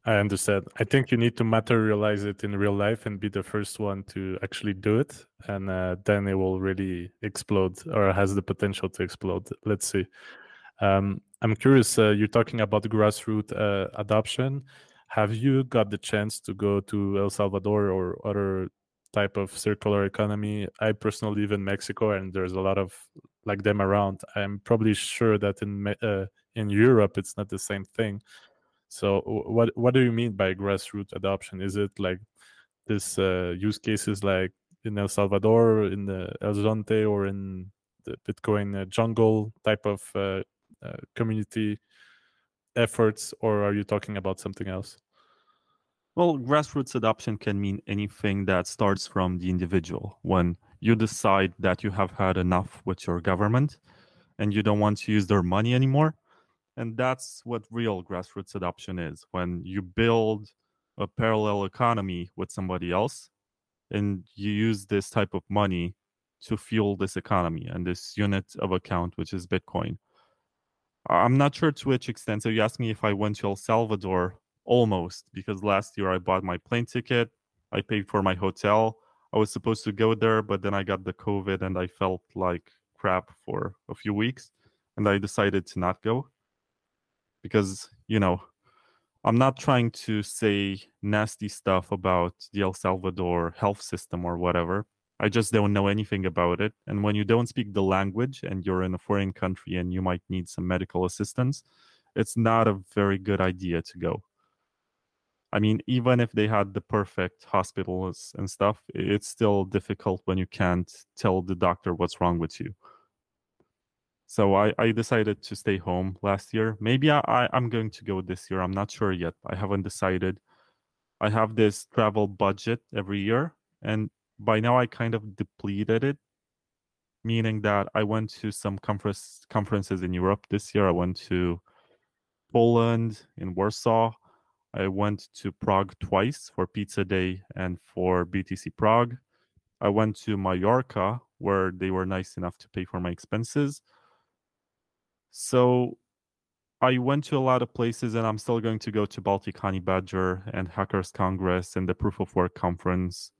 A: I understand. I think you need to materialize it in real life and be the first one to actually do it, and uh, then it will really explode or has the potential to explode. Let's see. Um, I'm curious. Uh, you're talking about grassroots uh, adoption. Have you got the chance to go to El Salvador or other type of circular economy? I personally live in Mexico, and there's a lot of like them around. I'm probably sure that in uh, in Europe it's not the same thing so what what do you mean by grassroots adoption? Is it like this uh, use cases like in El Salvador, in the El Zonte, or in the Bitcoin uh, jungle type of uh, uh, community efforts, or are you talking about something else?
B: Well, grassroots adoption can mean anything that starts from the individual. When you decide that you have had enough with your government and you don't want to use their money anymore, and that's what real grassroots adoption is when you build a parallel economy with somebody else and you use this type of money to fuel this economy and this unit of account, which is Bitcoin. I'm not sure to which extent. So you asked me if I went to El Salvador almost, because last year I bought my plane ticket, I paid for my hotel. I was supposed to go there, but then I got the COVID and I felt like crap for a few weeks and I decided to not go because you know i'm not trying to say nasty stuff about the el salvador health system or whatever. I just don't know anything about it and when you don't speak the language and you're in a foreign country and you might need some medical assistance it's not a very good idea to go i mean even if they had the perfect hospitals and stuff it's still difficult when you can't tell the doctor what's wrong with you So I, I decided to stay home last year. Maybe I, I, I'm going to go this year. I'm not sure yet. I haven't decided. I have this travel budget every year, and by now I kind of depleted it, meaning that I went to some conference conferences in Europe this year. I went to Poland in Warsaw. I went to Prague twice for Pizza Day and for BTC Prague. I went to Mallorca where they were nice enough to pay for my expenses. So I went to a lot of places and I'm still going to go to Baltic Honey Badger and Hackers Congress and the Proof of Work conference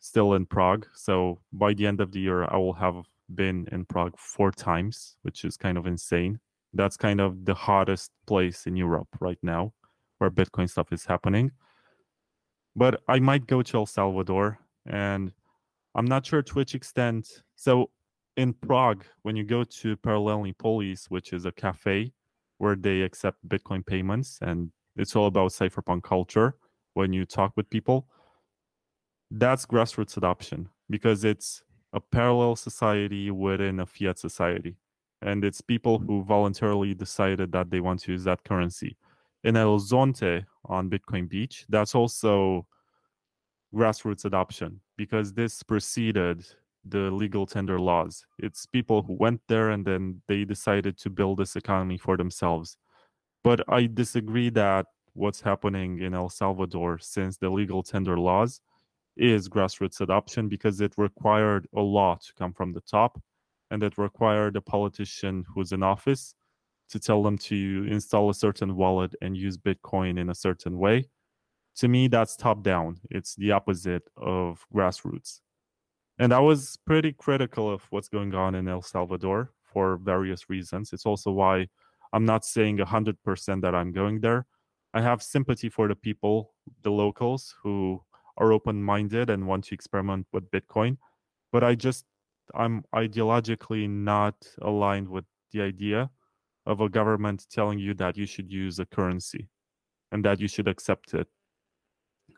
B: still in Prague. So by the end of the year, I will have been in Prague four times, which is kind of insane. That's kind of the hottest place in Europe right now where Bitcoin stuff is happening. But I might go to El Salvador and I'm not sure to which extent. So in Prague, when you go to Paralelní Polis, which is a cafe where they accept Bitcoin payments, and it's all about cypherpunk culture when you talk with people, that's grassroots adoption because it's a parallel society within a fiat society. And it's people who voluntarily decided that they want to use that currency. In El Zonte on Bitcoin Beach, that's also grassroots adoption because this preceded the legal tender laws. It's people who went there and then they decided to build this economy for themselves. But I disagree that what's happening in El Salvador since the legal tender laws is grassroots adoption because it required a law to come from the top and it required a politician who's in office to tell them to install a certain wallet and use Bitcoin in a certain way. To me, that's top down. It's the opposite of grassroots. And I was pretty critical of what's going on in El Salvador for various reasons. It's also why I'm not saying 100% that I'm going there. I have sympathy for the people, the locals who are open minded and want to experiment with Bitcoin. But I just, I'm ideologically not aligned with the idea of a government telling you that you should use a currency and that you should accept it.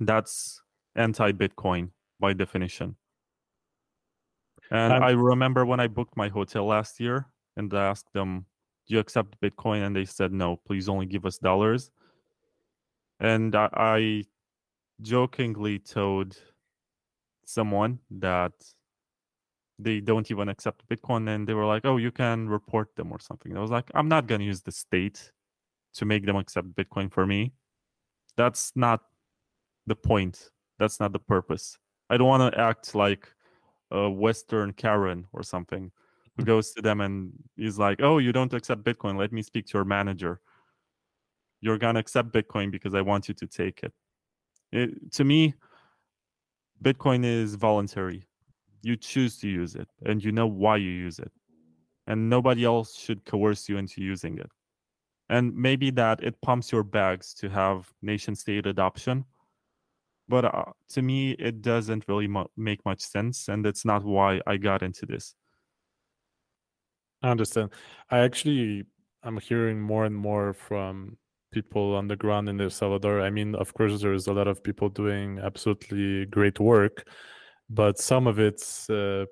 B: That's anti Bitcoin by definition. And um, I remember when I booked my hotel last year and I asked them, Do you accept Bitcoin? And they said, No, please only give us dollars. And I, I jokingly told someone that they don't even accept Bitcoin. And they were like, Oh, you can report them or something. I was like, I'm not going to use the state to make them accept Bitcoin for me. That's not the point. That's not the purpose. I don't want to act like a Western Karen or something who hmm. goes to them and is like, "Oh, you don't accept Bitcoin? Let me speak to your manager. You're gonna accept Bitcoin because I want you to take it." it to me, Bitcoin is voluntary. You choose to use it, and you know why you use it, and nobody else should coerce you into using it. And maybe that it pumps your bags to have nation state adoption but uh, to me it doesn't really make much sense and that's not why i got into this.
A: I understand. I actually i'm hearing more and more from people on the ground in el salvador. I mean of course there's a lot of people doing absolutely great work but some of it uh,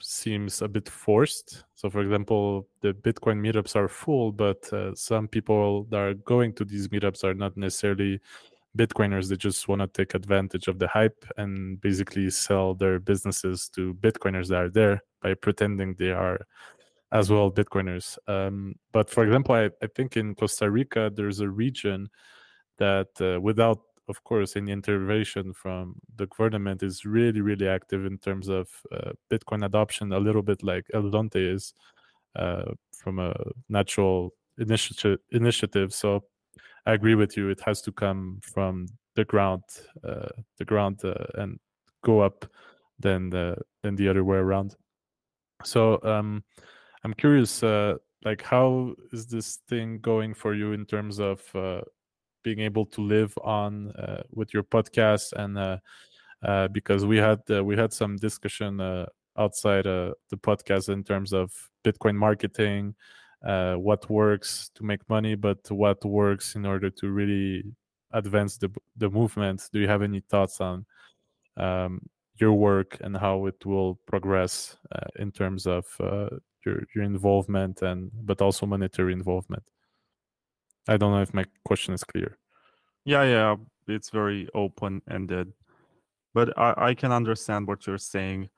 A: seems a bit forced so for example the bitcoin meetups are full but uh, some people that are going to these meetups are not necessarily Bitcoiners They just want to take advantage of the hype and basically sell their businesses to Bitcoiners that are there by pretending they are as well Bitcoiners. Um, but for example, I, I, think in Costa Rica, there's a region that, uh, without, of course, any intervention from the government, is really, really active in terms of uh, Bitcoin adoption, a little bit like El Zonte is uh, from a natural initiative. initiative. So I agree with you. It has to come from the ground, uh, the ground, uh, and go up than the than the other way around. So um, I'm curious, uh, like how is this thing going for you in terms of uh, being able to live on uh, with your podcast and uh, uh, because we had we had some discussion outside the podcast in terms of Bitcoin marketing, what works to make money, but what works in order to really advance the the movement. Do you have any thoughts on um, your work and how it will progress uh, in terms of uh, your your involvement and but also monetary involvement. I don't know if my question is clear.
B: Yeah, yeah, it's very open ended, but I, I can understand what you're saying.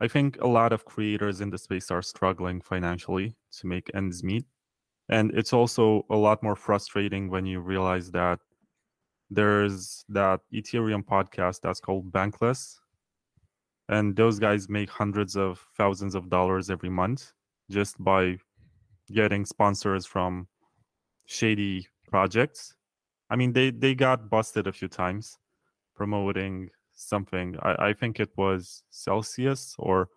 B: I think a lot of creators in the space are struggling financially to make ends meet. And it's also a lot more frustrating when you realize that there's that Ethereum podcast that's called Bankless. And those guys make hundreds of thousands of dollars every month just by getting sponsors from shady projects. I mean, they they got busted a few times promoting something. I, I think it was Celsius or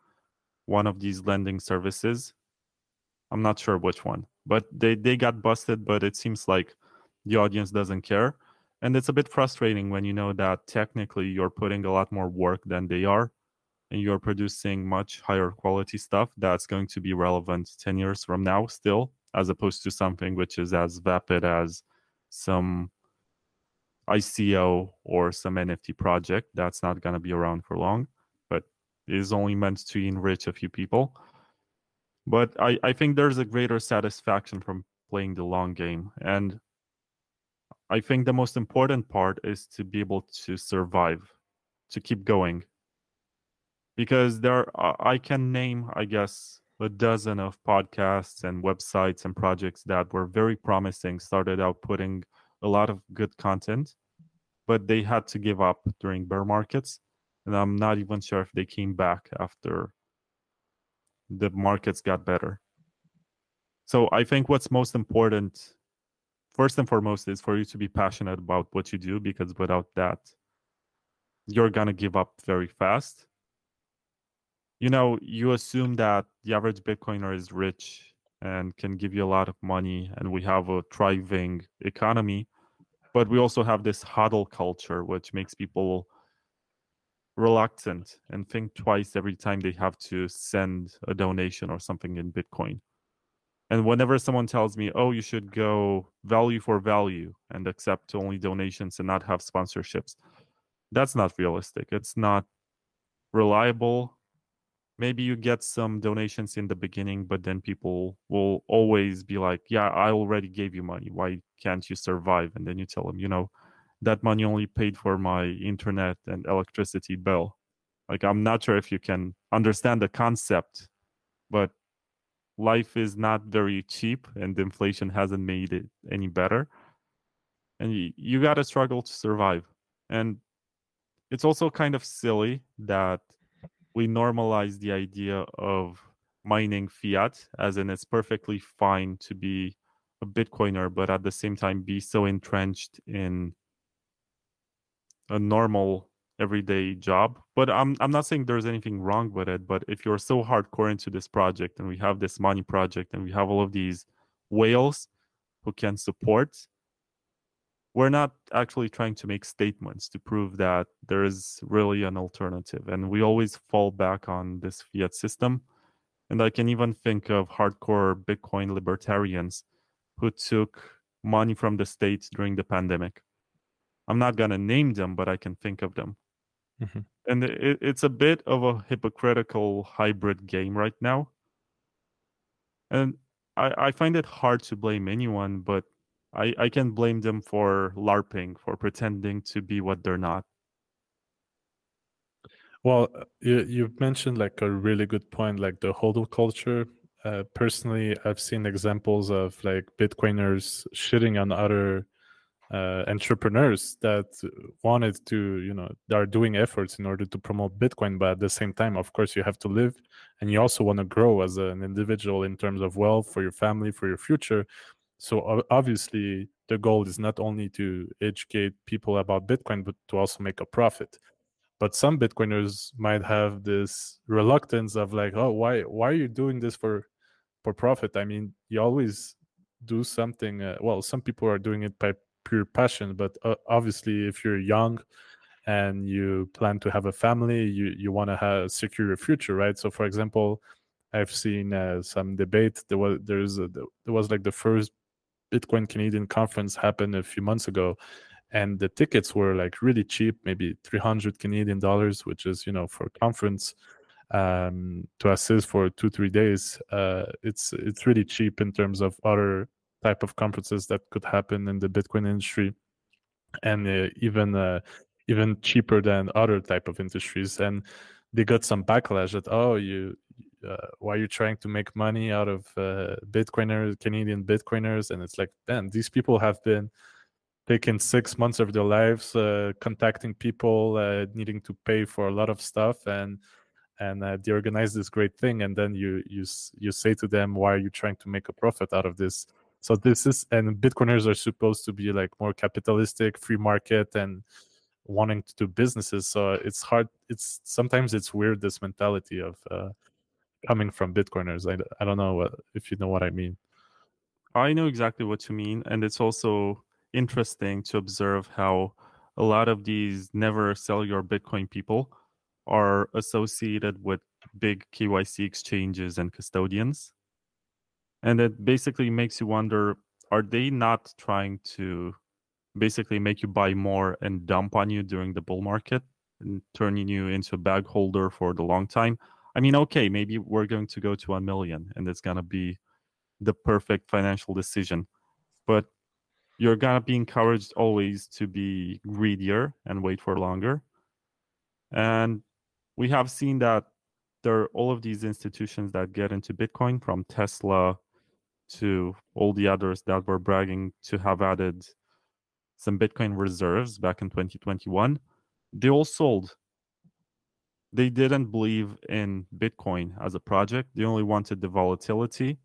B: one of these lending services. I'm not sure which one, but they they got busted. But it seems like the audience doesn't care, and it's a bit frustrating when you know that technically you're putting a lot more work than they are, and you're producing much higher quality stuff that's going to be relevant 10 years from now still as opposed to something which is as vapid as some ICO or some NFT project that's not going to be around for long, but is only meant to enrich a few people. But I, I think there's a greater satisfaction from playing the long game. And I think the most important part is to be able to survive, to keep going. Because there, I can name, I guess, a dozen of podcasts and websites and projects that were very promising, started out putting a lot of good content, but they had to give up during bear markets. And I'm not even sure if they came back after the markets got better. So I think what's most important, first and foremost, is for you to be passionate about what you do, because without that, you're going to give up very fast you know, you assume that the average Bitcoiner is rich and can give you a lot of money, and we have a thriving economy. But we also have this hodl culture, which makes people reluctant and think twice every time they have to send a donation or something in Bitcoin. And whenever someone tells me, oh, you should go value for value and accept only donations and not have sponsorships, that's not realistic. It's not reliable maybe you get some donations in the beginning but then people will always be like yeah i already gave you money. Why can't you survive? And then you tell them you know that money only paid for my internet and electricity bill. Like i'm not sure if you can understand the concept but life is not very cheap and inflation hasn't made it any better. And you, you got to struggle to survive. And it's also kind of silly that we normalize the idea of mining fiat, as in it's perfectly fine to be a Bitcoiner, but at the same time be so entrenched in a normal everyday job. But I'm I'm not saying there's anything wrong with it. But if you're so hardcore into this project, and we have this money project, and we have all of these whales who can support, we're not actually trying to make statements to prove that there is really an alternative. And we always fall back on this fiat system. And I can even think of hardcore Bitcoin libertarians who took money from the states during the pandemic. I'm not going to name them, but I can think of them. Mm-hmm. And it, it's a bit of a hypocritical hybrid game right now. And I, I find it hard to blame anyone, but I, I can blame them for LARPing, for pretending to be what they're not.
A: Well, uh, you, you mentioned like a really good point, like the hodl culture. Uh, personally, I've seen examples of like Bitcoiners shitting on other uh, entrepreneurs that wanted to, you know, they are doing efforts in order to promote Bitcoin, but at the same time, of course, you have to live and you also want to grow as an individual in terms of wealth for your family, for your future. So obviously, the goal is not only to educate people about Bitcoin, but to also make a profit. But some Bitcoiners might have this reluctance of like, oh, why why are you doing this for for profit? I mean, you always do something. Uh, well, some people are doing it by pure passion, but uh, obviously, if you're young and you plan to have a family, you you want to have a secure your future, right? So, for example, I've seen uh, some debate. There was there's a, there was like the first Bitcoin Canadian conference happened a few months ago, and the tickets were like really cheap, maybe 300 Canadian dollars, which is you know for conference. um, to assist for two three days. Uh, it's it's really cheap in terms of other type of conferences that could happen in the Bitcoin industry, and uh, even uh, even cheaper than other type of industries. And they got some backlash that oh you uh, why are you trying to make money out of uh, Bitcoiners, Canadian Bitcoiners? And it's like, man, these people have been taking six months of their lives uh, contacting people, uh, needing to pay for a lot of stuff, and and uh, they organize this great thing, and then you you you say to them, why are you trying to make a profit out of this? So this is and Bitcoiners are supposed to be like more capitalistic, free market, and wanting to do businesses. So it's hard. It's sometimes it's weird this mentality of uh, coming from Bitcoiners. I, I don't know what, if you know what I mean.
B: I know exactly what you mean. And it's also interesting to observe how a lot of these never sell your Bitcoin people are associated with big KYC exchanges and custodians. And it basically makes you wonder are they not trying to basically make you buy more and dump on you during the bull market and turning you into a bag holder for the long time? I mean, okay, maybe we're going to go to a million and it's going to be the perfect financial decision. But you're going to be encouraged always to be greedier and wait for longer. And we have seen that there are all of these institutions that get into Bitcoin from Tesla to all the others that were bragging to have added some Bitcoin reserves back in 2021. They all sold they didn't believe in Bitcoin as a project. They only wanted the volatility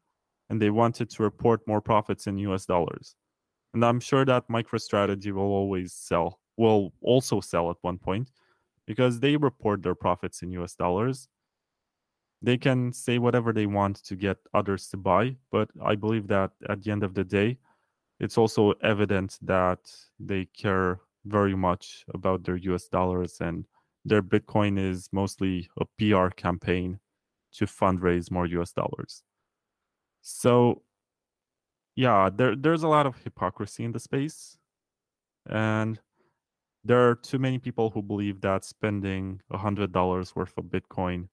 B: and they wanted to report more profits in US dollars. And I'm sure that MicroStrategy will always sell, will also sell at one point because they report their profits in US dollars. They can say whatever they want to get others to buy, but I believe that at the end of the day, it's also evident that they care very much about their US dollars and their Bitcoin is mostly a PR campaign to fundraise more US dollars. So, yeah, there, there's a lot of hypocrisy in the space. And there are too many people who believe that spending $100 worth of Bitcoin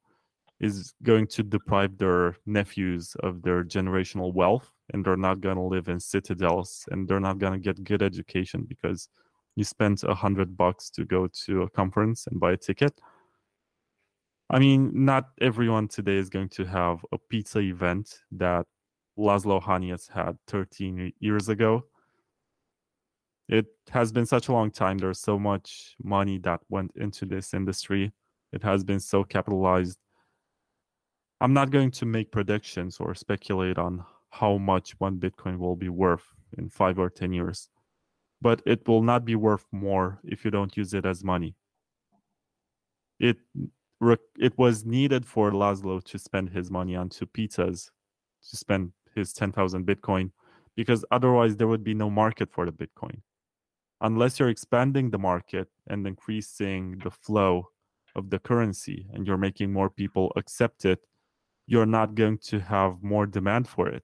B: is going to deprive their nephews of their generational wealth and they're not going to live in citadels and they're not going to get good education because you spent a hundred bucks to go to a conference and buy a ticket. I mean, not everyone today is going to have a pizza event that Laszlo Hanyecz had 13 years ago. It has been such a long time. There's so much money that went into this industry. It has been so capitalized. I'm not going to make predictions or speculate on how much one Bitcoin will be worth in five or 10 years but it will not be worth more if you don't use it as money. It it was needed for Laszlo to spend his money on two pizzas, to spend his 10,000 Bitcoin, because otherwise there would be no market for the Bitcoin. Unless you're expanding the market and increasing the flow of the currency and you're making more people accept it, you're not going to have more demand for it.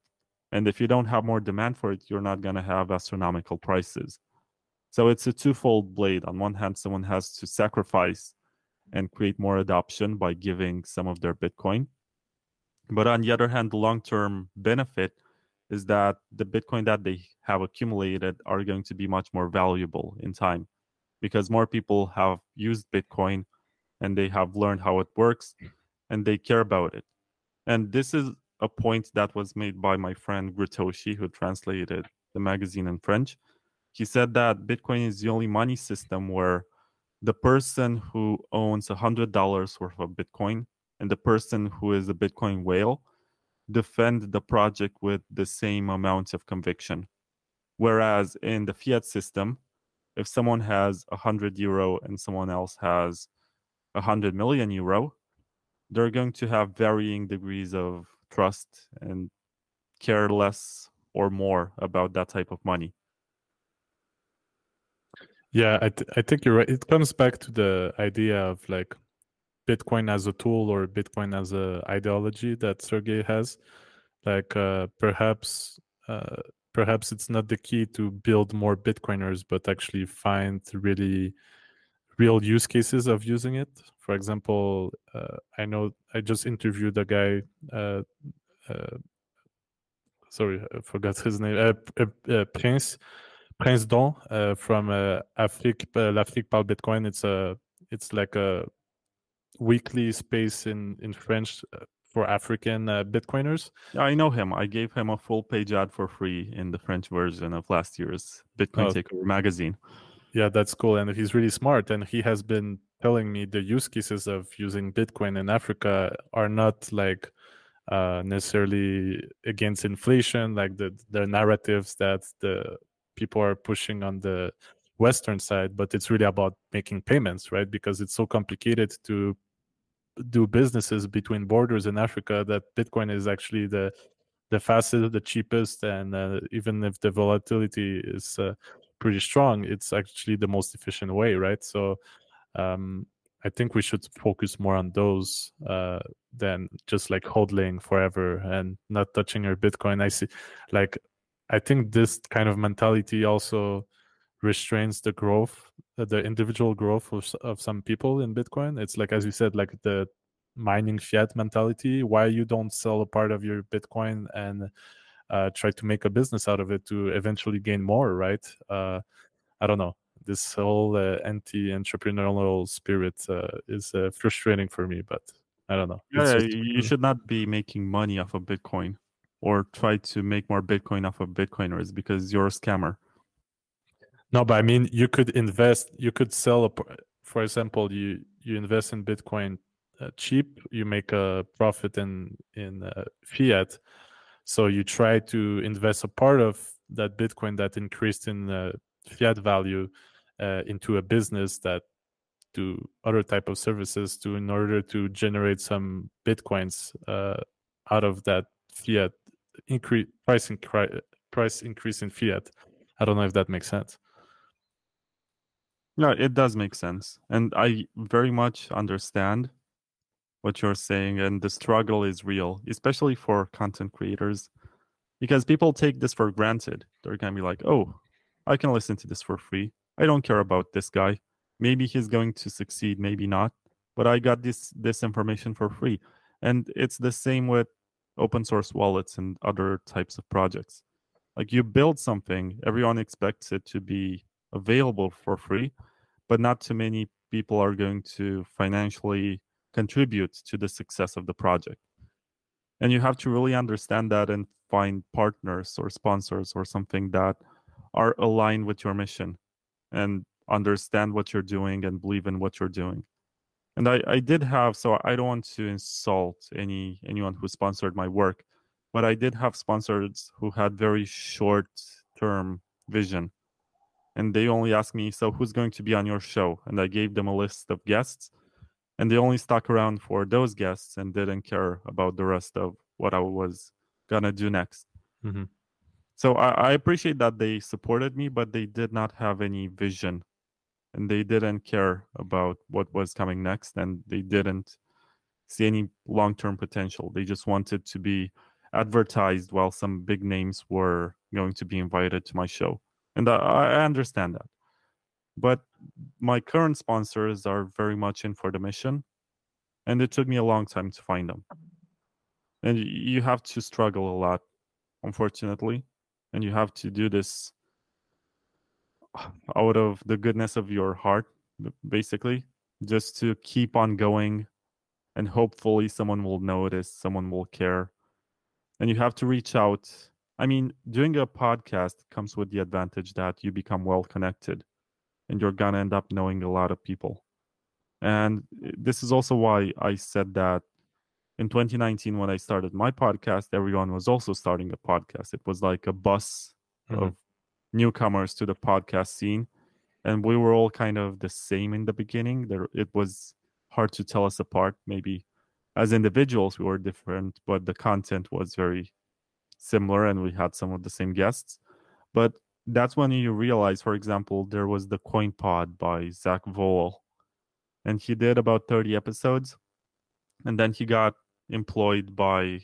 B: And if you don't have more demand for it, you're not going to have astronomical prices. So it's a twofold blade. On one hand, someone has to sacrifice and create more adoption by giving some of their Bitcoin. But on the other hand, the long term benefit is that the Bitcoin that they have accumulated are going to be much more valuable in time because more people have used Bitcoin and they have learned how it works and they care about it. And this is a point that was made by my friend Gritoshi, who translated the magazine in French he said that Bitcoin is the only money system where the person who owns a hundred dollars worth of Bitcoin and the person who is a Bitcoin whale defend the project with the same amount of conviction. Whereas in the fiat system, if someone has a hundred euro and someone else has a hundred million euro, they're going to have varying degrees of trust and care less or more about that type of money.
A: Yeah, I, th- I think you're right. It comes back to the idea of like Bitcoin as a tool or Bitcoin as a ideology that Sergej has. Like uh, perhaps uh, perhaps it's not the key to build more Bitcoiners, but actually find really real use cases of using it. For example, uh, I know I just interviewed a guy. Uh, uh, sorry, I forgot his name. Uh, uh, Prince Prince Don from Afrique, l'Afrique parle Bitcoin. It's a it's like a weekly space in in French for African uh, Bitcoiners.
B: I know him. I gave him a full page ad for free in the French version of last year's Bitcoin oh. Takeover magazine.
A: Yeah, that's cool. And he's really smart. And he has been telling me the use cases of using Bitcoin in Africa are not like uh, necessarily against inflation, like the the narratives that the people are pushing on the Western side, but it's really about making payments, right? Because it's so complicated to do businesses between borders in Africa that Bitcoin is actually the the fastest, the cheapest, and uh, even if the volatility is uh, pretty strong, it's actually the most efficient way, right? So um, I think we should focus more on those uh, than just like hodling forever and not touching your Bitcoin. I see, like, I think this kind of mentality also restrains the growth, uh, the individual growth of, of some people in Bitcoin. It's like, as you said, like the mining fiat mentality. Why you don't sell a part of your Bitcoin and uh, try to make a business out of it to eventually gain more, right? Uh, I don't know. This whole uh, anti-entrepreneurial spirit uh, is uh, frustrating for me, but I don't know.
B: Yeah, just... you should not be making money off of Bitcoin or try to make more Bitcoin off of Bitcoiners because you're a scammer.
A: No, but I mean, you could invest. You could sell a, for example, you you invest in Bitcoin uh, cheap, you make a profit in in uh, fiat. So you try to invest a part of that Bitcoin that increased in uh, fiat value uh, into a business that do other type of services to in order to generate some bitcoins uh, out of that fiat increase price increase price increase in fiat. I don't know if that makes sense.
B: No, it does make sense. And I very much understand what you're saying. And the struggle is real, especially for content creators, because people take this for granted. They're going to be like, oh, I can listen to this for free. I don't care about this guy. Maybe he's going to succeed, maybe not. But I got this this information for free. And it's the same with open source wallets and other types of projects. Like you build something, everyone expects it to be available for free, but not too many people are going to financially contribute to the success of the project. And you have to really understand that and find partners or sponsors or something that are aligned with your mission and understand what you're doing and believe in what you're doing. And I, I did have, so I don't want to insult any anyone who sponsored my work, but I did have sponsors who had very short term vision and they only asked me, "So who's going to be on your show?" And I gave them a list of guests, and they only stuck around for those guests and didn't care about the rest of what I was gonna do next. Mm-hmm. So I, I, appreciate that they supported me, but they did not have any vision, and they didn't care about what was coming next, and they didn't see any long-term potential. They just wanted to be advertised while some big names were going to be invited to my show and I, I understand that. But my current sponsors are very much in for the mission, and it took me a long time to find them. And you have to struggle a lot, unfortunately, and you have to do this out of the goodness of your heart, basically, just to keep on going and hopefully someone will notice, someone will care. And you have to reach out I mean, doing a podcast comes with the advantage that you become well connected and you're going to end up knowing a lot of people. And eh, this is also why I said that in 2019, when I started my podcast, everyone was also starting a podcast. It was like a bus mm-hmm. of newcomers to the podcast scene. And we were all kind of the same in the beginning. There, it was hard to tell us apart. Maybe as individuals, we were different, but the content was very similar and we had some of the same guests. But that's when you realize, for example, there was the Coin Pod by Zack Voell, and he did about 30 episodes. And then he got employed by,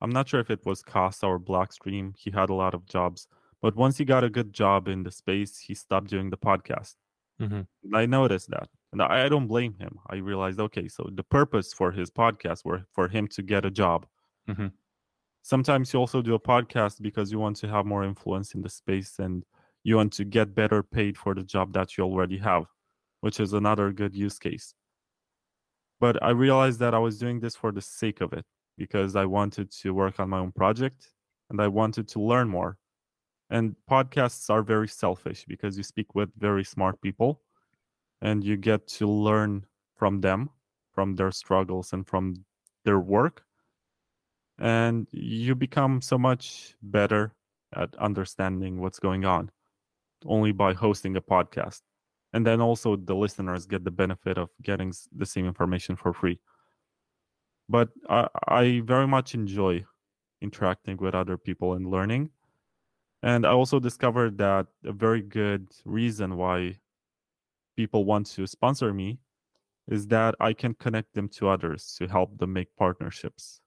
B: I'm not sure if it was Casa or Blockstream. He had a lot of jobs. But once he got a good job in the space, he stopped doing the podcast.
A: Mm-hmm.
B: I noticed that. And I, don't blame him. I realized, okay, so the purpose for his podcast were for him to get a job.
A: Mm-hmm.
B: Sometimes you also do a podcast because you want to have more influence in the space and you want to get better paid for the job that you already have, which is another good use case. But I realized that I was doing this for the sake of it because I wanted to work on my own project and I wanted to learn more. And podcasts are very selfish because you speak with very smart people and you get to learn from them, from their struggles and from their work. And you become so much better at understanding what's going on only by hosting a podcast. And then also the listeners get the benefit of getting the same information for free. But I, I very much enjoy interacting with other people and learning. And I also discovered that a very good reason why people want to sponsor me is that I can connect them to others to help them make partnerships.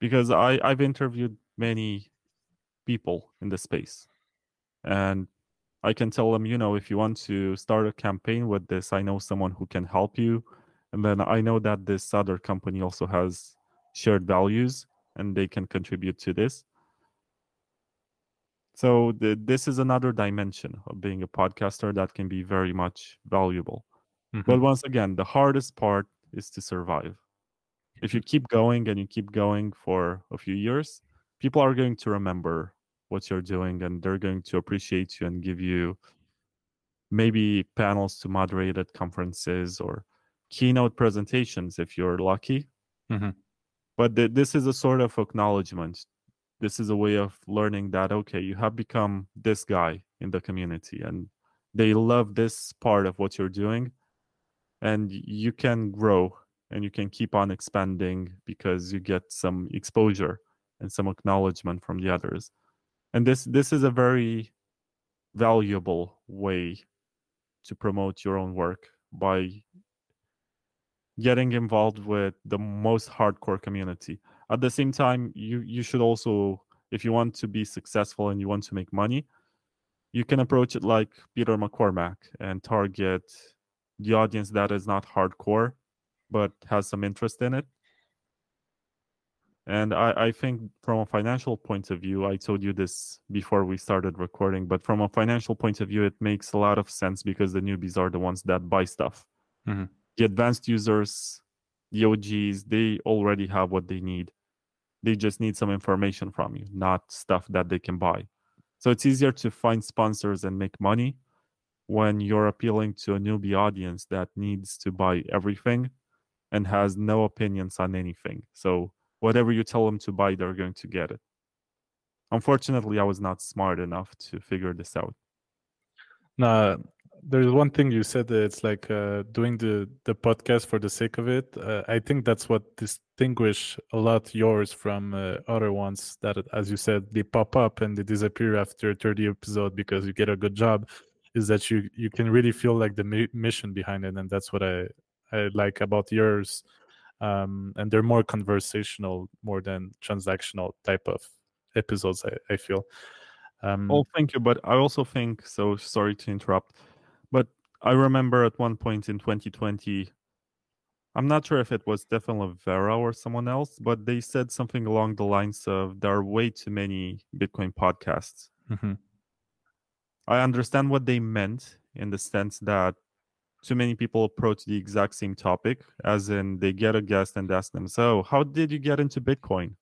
B: Because I, I've interviewed many people in the space and I can tell them, you know, if you want to start a campaign with this, I know someone who can help you. And then I know that this other company also has shared values and they can contribute to this. So the, this is another dimension of being a podcaster that can be very much valuable.
A: Mm-hmm.
B: But once again, the hardest part is to survive. If you keep going and you keep going for a few years, people are going to remember what you're doing and they're going to appreciate you and give you maybe panels to moderate at conferences or keynote presentations if you're lucky.
A: Mm-hmm.
B: But th- this is a sort of acknowledgement this is a way of learning that okay you have become this guy in the community and they love this part of what you're doing and you can grow and you can keep on expanding because you get some exposure and some acknowledgement from the others. And this this is a very valuable way to promote your own work by getting involved with the most hardcore community at the same time you you should also if you want to be successful and you want to make money you can approach it like peter mccormack and target the audience that is not hardcore but has some interest in it. And I, I think from a financial point of view i told you this before we started recording but from a financial point of view it makes a lot of sense because the newbies are the ones that buy stuff.
A: Mm-hmm.
B: the advanced users the og's they already have what they need they just need some information from you, not stuff that they can buy. So it's easier to find sponsors and make money when you're appealing to a newbie audience that needs to buy everything and has no opinions on anything. So whatever you tell them to buy, they're going to get it. Unfortunately, I was not smart enough to figure this out.
A: No, there's one thing you said that it's like uh, doing the the podcast for the sake of it. Uh, i think that's what distinguish a lot yours from uh, other ones that as you said they pop up and they disappear after 30 episode because you get a good job is that you you can really feel like the mi- mission behind it and that's what i i like about yours. Um, and they're more conversational more than transactional type of episodes i, I feel.
B: Um, oh thank you but i also think so sorry to interrupt I remember at one point in 2020, I'm not sure if it was Stefan Livera or someone else, but they said something along the lines of there are way too many Bitcoin podcasts.
A: Mm-hmm.
B: I understand what they meant in the sense that too many people approach the exact same topic, as in they get a guest and ask them, So, how did you get into Bitcoin?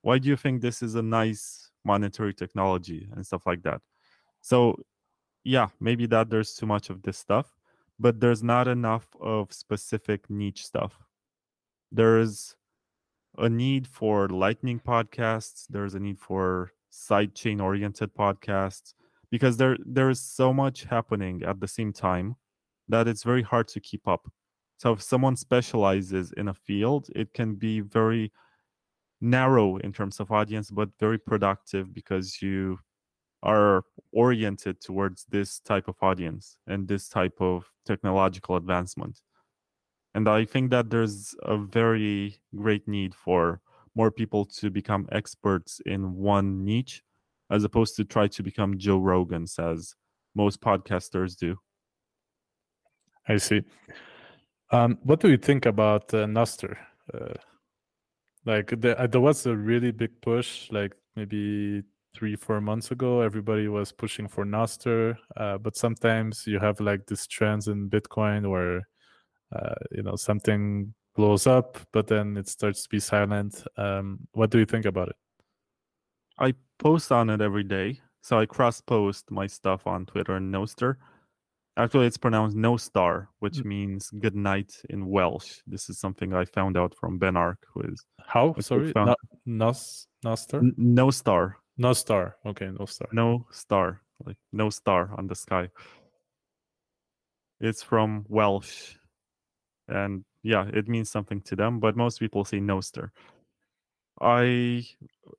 B: Why do you think this is a nice monetary technology and stuff like that? So, yeah, maybe that there's too much of this stuff, but there's not enough of specific niche stuff. There's a need for lightning podcasts, there's a need for sidechain oriented podcasts because there there is so much happening at the same time that it's very hard to keep up. So if someone specializes in a field, it can be very narrow in terms of audience but very productive because you are oriented towards this type of audience and this type of technological advancement. And I think that there's a very great need for more people to become experts in one niche as opposed to try to become Joe Rogans as most podcasters do.
A: I see. Um, what do you think about uh? Uh, like the, uh, there was a really big push, like maybe three, four months ago. Everybody was pushing for Nostr, uh, but sometimes you have like these trends in Bitcoin where uh, you know something blows up, but then it starts to be silent. Um, what do you think about it?
B: I post on it every day, so I cross post my stuff on Twitter and Nostr. Actually, it's pronounced no star, which mm. means good night in Welsh. This is something I found out from Ben Arc, who is
A: how sorry, found... no, nos, no star,
B: N- no star,
A: no star. Okay, no star,
B: no star, like no star on the sky. It's from Welsh, and yeah, it means something to them. But most people say no star. I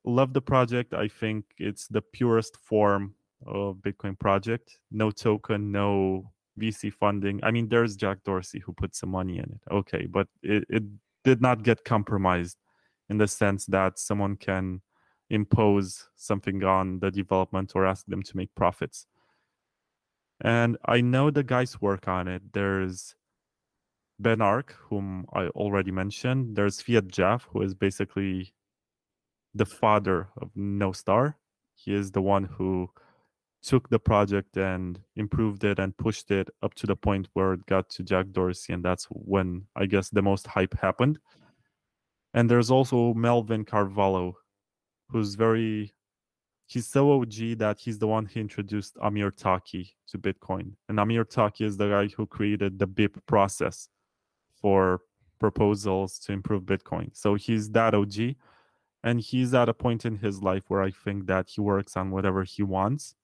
B: love the project. I think it's the purest form of Bitcoin project. No token, no VC funding. I mean, there's Jack Dorsey who put some money in it. Okay, but it, it did not get compromised in the sense that someone can impose something on the development or ask them to make profits. And I know the guys work on it. There's Ben Arc, whom I already mentioned. There's fiatjaf, who is basically the father of No Star. He is the one who took the project and improved it and pushed it up to the point where it got to Jack Dorsey, and that's when I guess the most hype happened. And there's also Melvin Carvalho, who's very he's so OG that he's the one who introduced Amir Taaki to Bitcoin. And Amir Taaki is the guy who created the BIP process for proposals to improve Bitcoin. So he's that OG. And he's at a point in his life where I think that he works on whatever he wants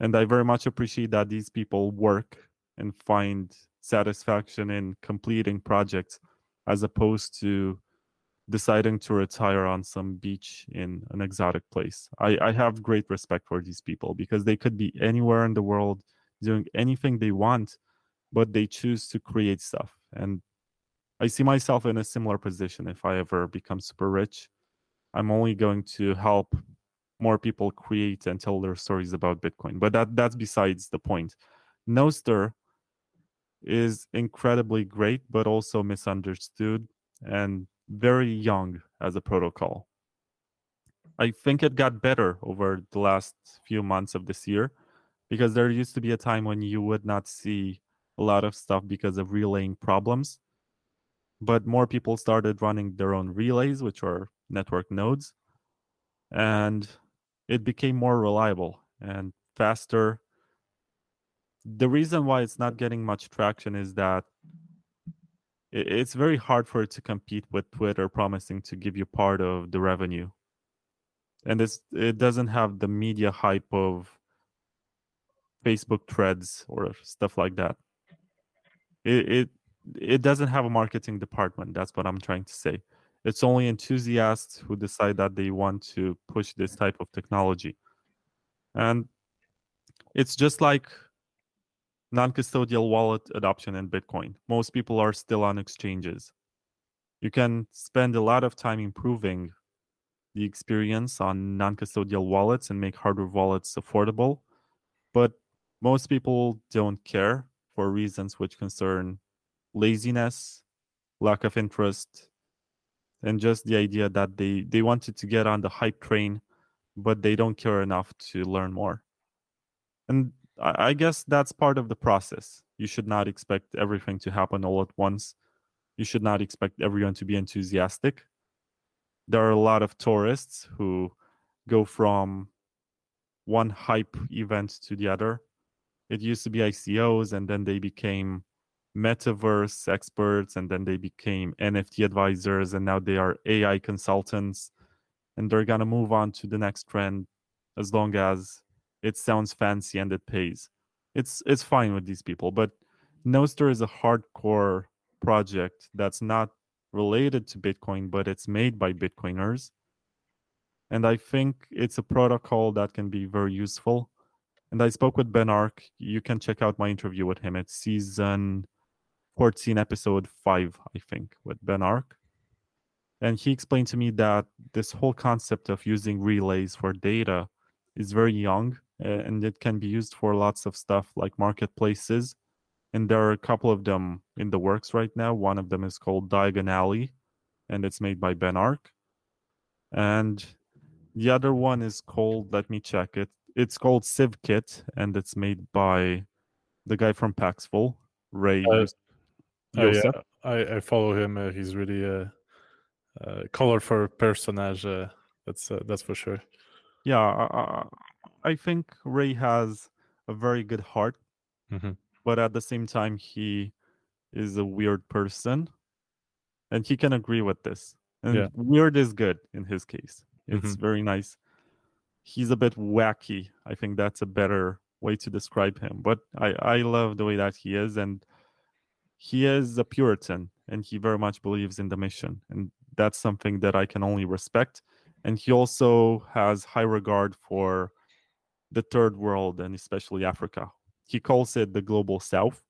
B: and i very much appreciate that these people work and find satisfaction in completing projects as opposed to deciding to retire on some beach in an exotic place I, I have great respect for these people because they could be anywhere in the world doing anything they want but they choose to create stuff and i see myself in a similar position if i ever become super rich i'm only going to help more people create and tell their stories about Bitcoin. But that that's besides the point. Nostr is incredibly great, but also misunderstood and very young as a protocol. I think it got better over the last few months of this year because there used to be a time when you would not see a lot of stuff because of relaying problems. But more people started running their own relays, which are network nodes. And it became more reliable and faster. The reason why it's not getting much traction is that it's very hard for it to compete with Twitter promising to give you part of the revenue. And it's, it doesn't have the media hype of Facebook threads or stuff like that. It, it it doesn't have a marketing department. That's what I'm trying to say. It's only enthusiasts who decide that they want to push this type of technology. And it's just like non custodial wallet adoption in Bitcoin. Most people are still on exchanges. You can spend a lot of time improving the experience on non custodial wallets and make hardware wallets affordable. But most people don't care for reasons which concern laziness, lack of interest, and just the idea that they they wanted to get on the hype train but they don't care enough to learn more and I, guess that's part of the process. You should not expect everything to happen all at once. You should not expect everyone to be enthusiastic. There are a lot of tourists who go from one hype event to the other. It used to be icos and then they became metaverse experts and then they became NFT advisors and now they are AI consultants and they're going to move on to the next trend as long as it sounds fancy and it pays. It's it's fine with these people, but Nostr is a hardcore project that's not related to Bitcoin, but it's made by Bitcoiners. And I think it's a protocol that can be very useful. And I spoke with Ben Arc. You can check out my interview with him. It's season 14 episode 5 i think with ben Arc. and he explained to me that this whole concept of using relays for data is very young and it can be used for lots of stuff like marketplaces and there are a couple of them in the works right now. One of them is called Diagon Alley, and it's made by Ben Arc. And the other one is called, let me check it. It's called CivKit, and it's made by the guy from Paxful, Ray.
A: Uh, oh, yeah, I, I follow him. Uh, he's really a, a colorful personage. Uh, that's uh, that's for sure.
B: Yeah, I, think Ray has a very good heart,
A: mm-hmm.
B: but at the same time, he is a weird person, and he can agree with this. And
A: Yeah.
B: weird is good in his case. It's
A: Mhm.
B: very nice. He's a bit wacky. I think that's a better way to describe him. But I, I love the way that he is, and he is a Puritan, and he very much believes in the mission, and that's something that I can only respect. And he also has high regard for the third world and especially Africa. He calls it the global south,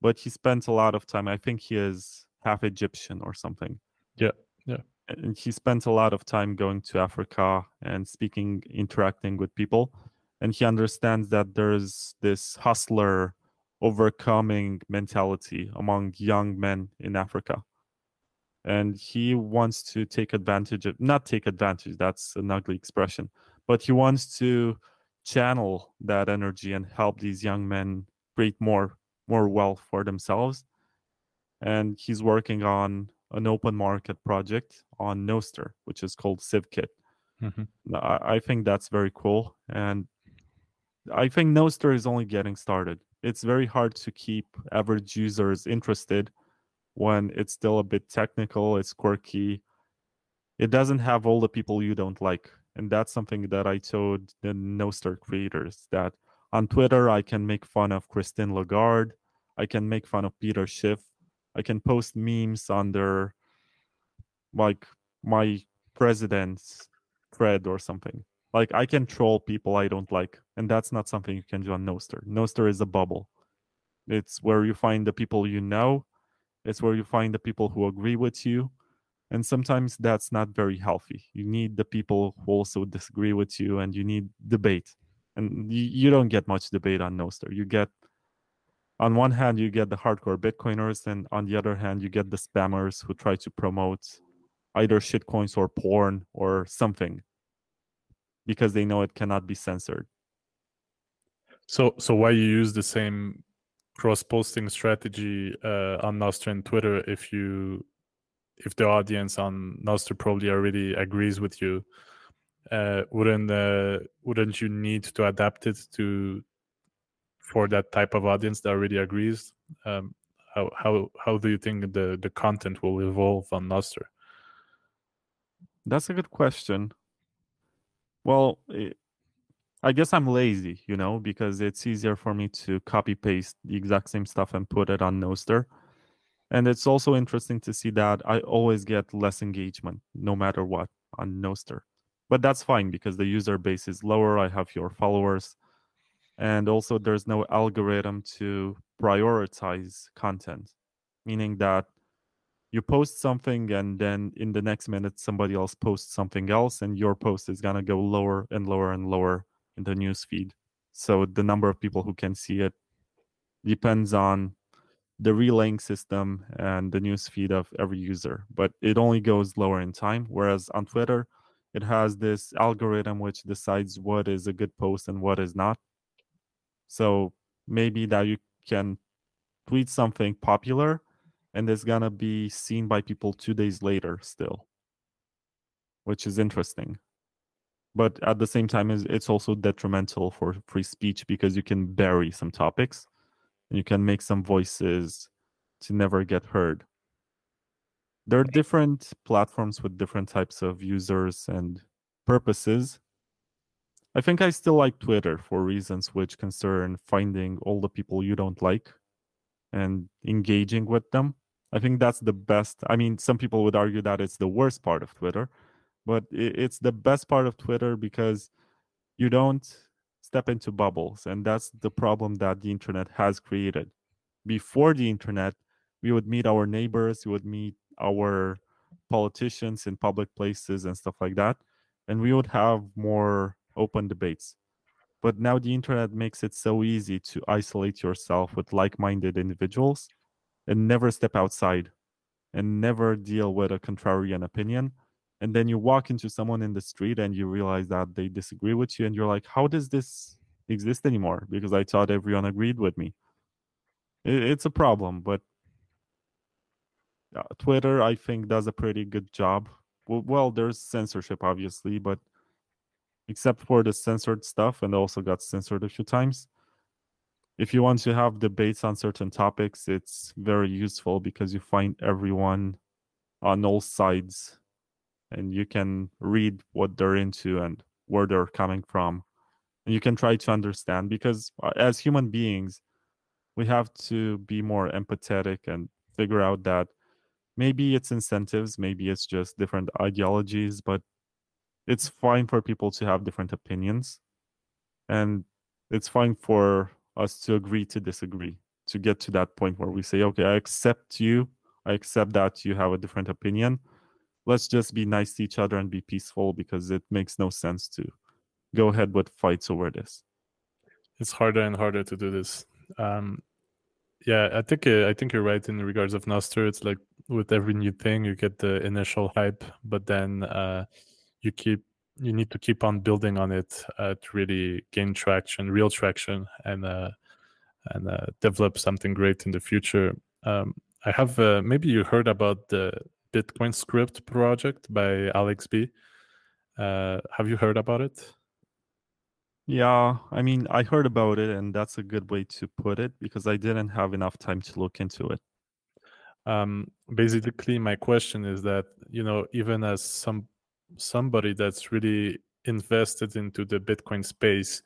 B: but he spent a lot of time. I think he is half Egyptian or something.
A: Yeah, yeah.
B: And he spent a lot of time going to Africa and speaking, interacting with people. And he understands that there's this hustler overcoming mentality among young men in Africa. And he wants to take advantage of, not take advantage, that's an ugly expression, but he wants to channel that energy and help these young men create more more wealth for themselves and he's working on an open market project on Nostr, which is called CivKit.
A: Mhm.
B: I, I think that's very cool, and I think Nostr is only getting started. It's very hard to keep average users interested when it's still a bit technical, it's quirky. It doesn't have all the people you don't like, and that's something that I told the Nostr creators that on Twitter I can make fun of Christine Lagarde, I can make fun of Peter Schiff, I can post memes under like my president's thread or something. Like I can troll people I don't like, and that's not something you can do on Nostr. Nostr is a bubble. It's where you find the people you know. It's where you find the people who agree with you. And sometimes that's not very healthy. You need the people who also disagree with you, and you need debate. And you, you don't get much debate on Nostr. You get on one hand you get the hardcore bitcoiners and on the other hand you get the spammers who try to promote either shitcoins or porn or something because they know it cannot be censored
A: So, so why you use the same cross-posting strategy uh, on Nostr and Twitter if you, if the audience on Nostr probably already agrees with you, uh, wouldn't uh, wouldn't you need to adapt it to for that type of audience that already agrees? Um, how how how do you think the the content will evolve on Nostr?
B: that's a good question well eh, i guess i'm lazy you know because it's easier for me to copy paste the exact same stuff and put it on Nostr. And it's also interesting to see that i always get less engagement no matter what on Nostr. but that's fine because the user base is lower i have fewer followers and also there's no algorithm to prioritize content meaning that you post something and then in the next minute somebody else posts something else and your post is going to go lower and lower and lower in the news feed so the number of people who can see it depends on the relaying system and the news feed of every user but it only goes lower in time. Whereas on twitter it has this algorithm which decides what is a good post and what is not. So maybe that you can tweet something popular and it's gonna be seen by people two days later still, which is interesting. But at the same time, it's- it's also detrimental for free speech because you can bury some topics and you can make some voices to never get heard. There are different platforms with different types of users and purposes. I think I still like Twitter for reasons which concern finding all the people you don't like and engaging with them. I think that's the best. I mean, some people would argue that it's the worst part of Twitter, but it's the best part of Twitter because you don't step into bubbles. And that's the problem that the internet has created. Before the internet, we would meet our neighbors, we would meet our politicians in public places and stuff like that. And we would have more open debates. But now the internet makes it so easy to isolate yourself with like minded individuals and never step outside and never deal with a contrarian opinion. And then you walk into someone in the street and you realize that they disagree with you, and you're like, how does this exist anymore? Because I thought everyone agreed with me. It's a problem, but uh, Twitter, I think, does a pretty good job. Well, well, there's censorship, obviously, but except for the censored stuff, and also got censored a few times. If you want to have debates on certain topics, it's very useful because you find everyone on all sides and you can read what they're into and where they're coming from. And you can try to understand because uh, as human beings, we have to be more empathetic and figure out that maybe it's incentives, maybe it's just different ideologies, but it's fine for people to have different opinions. And it's fine for us to agree to disagree, to get to that point where we say, okay, I accept you. I accept that you have a different opinion. Let's just be nice to each other and be peaceful because it makes no sense to go ahead with fights over this.
A: It's harder and harder to do this. Um, yeah, I think uh, I think you're right in regards of Nostr. It's like with every new thing, you get the initial hype, but then uh, you keep you need to keep on building on it uh, to really gain traction, real traction, and uh, and uh, develop something great in the future. Um, I have uh, maybe you heard about the Bitcoin Script project by Alex B. Uh, have you heard about it?
B: Yeah, I mean, I heard about it, and that's a good way to put it because I didn't have enough time to look into it.
A: Um, basically, my question is that you know, even as some somebody that's really invested into the Bitcoin space,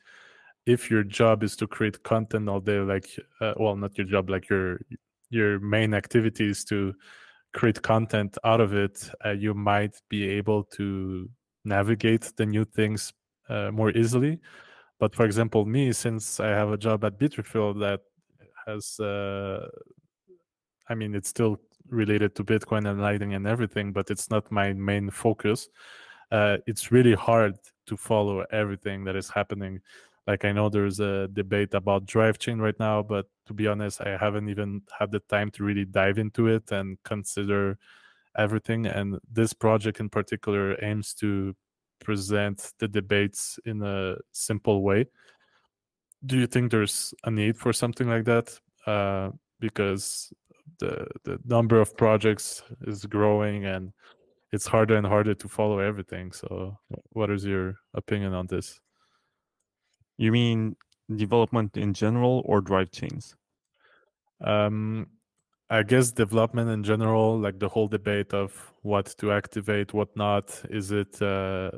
A: if your job is to create content all day, like uh, well, not your job, like your your main activity is to create content out of it, uh, you might be able to navigate the new things uh, more easily but for example, me, since I have a job at Bitrefill that has, uh, I mean, it's still related to Bitcoin and Lightning and everything, but it's not my main focus. Uh, it's really hard to follow everything that is happening. Like I know there's a debate about drive chain right now, but to be honest, I haven't even had the time to really dive into it and consider everything. And this project in particular aims to present the debates in a simple way. Do you think there's a need for something like that? Uh, because the the number of projects is growing and it's harder and harder to follow everything. So, what is your opinion on this?
B: You mean development in general or drive chains?
A: Um, I guess development in general, like the whole debate of what to activate, what not. Is it uh,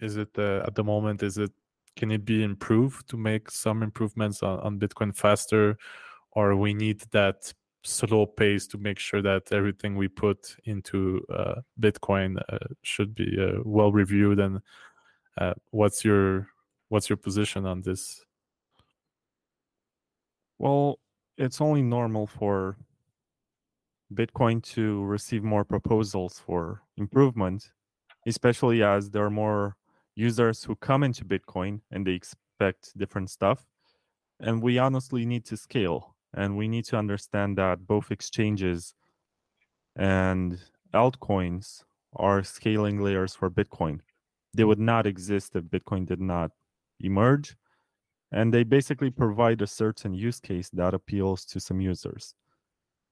A: is it uh, at the moment is it can it be improved to make some improvements on, on bitcoin faster or we need that slow pace to make sure that everything we put into uh, bitcoin uh, should be uh, well reviewed and uh, what's your what's your position on this
B: well it's only normal for bitcoin to receive more proposals for improvement especially as there are more users who come into Bitcoin and they expect different stuff. And we honestly need to scale and we need to understand that both exchanges and altcoins are scaling layers for Bitcoin. They would not exist if Bitcoin did not emerge. And they basically provide a certain use case that appeals to some users.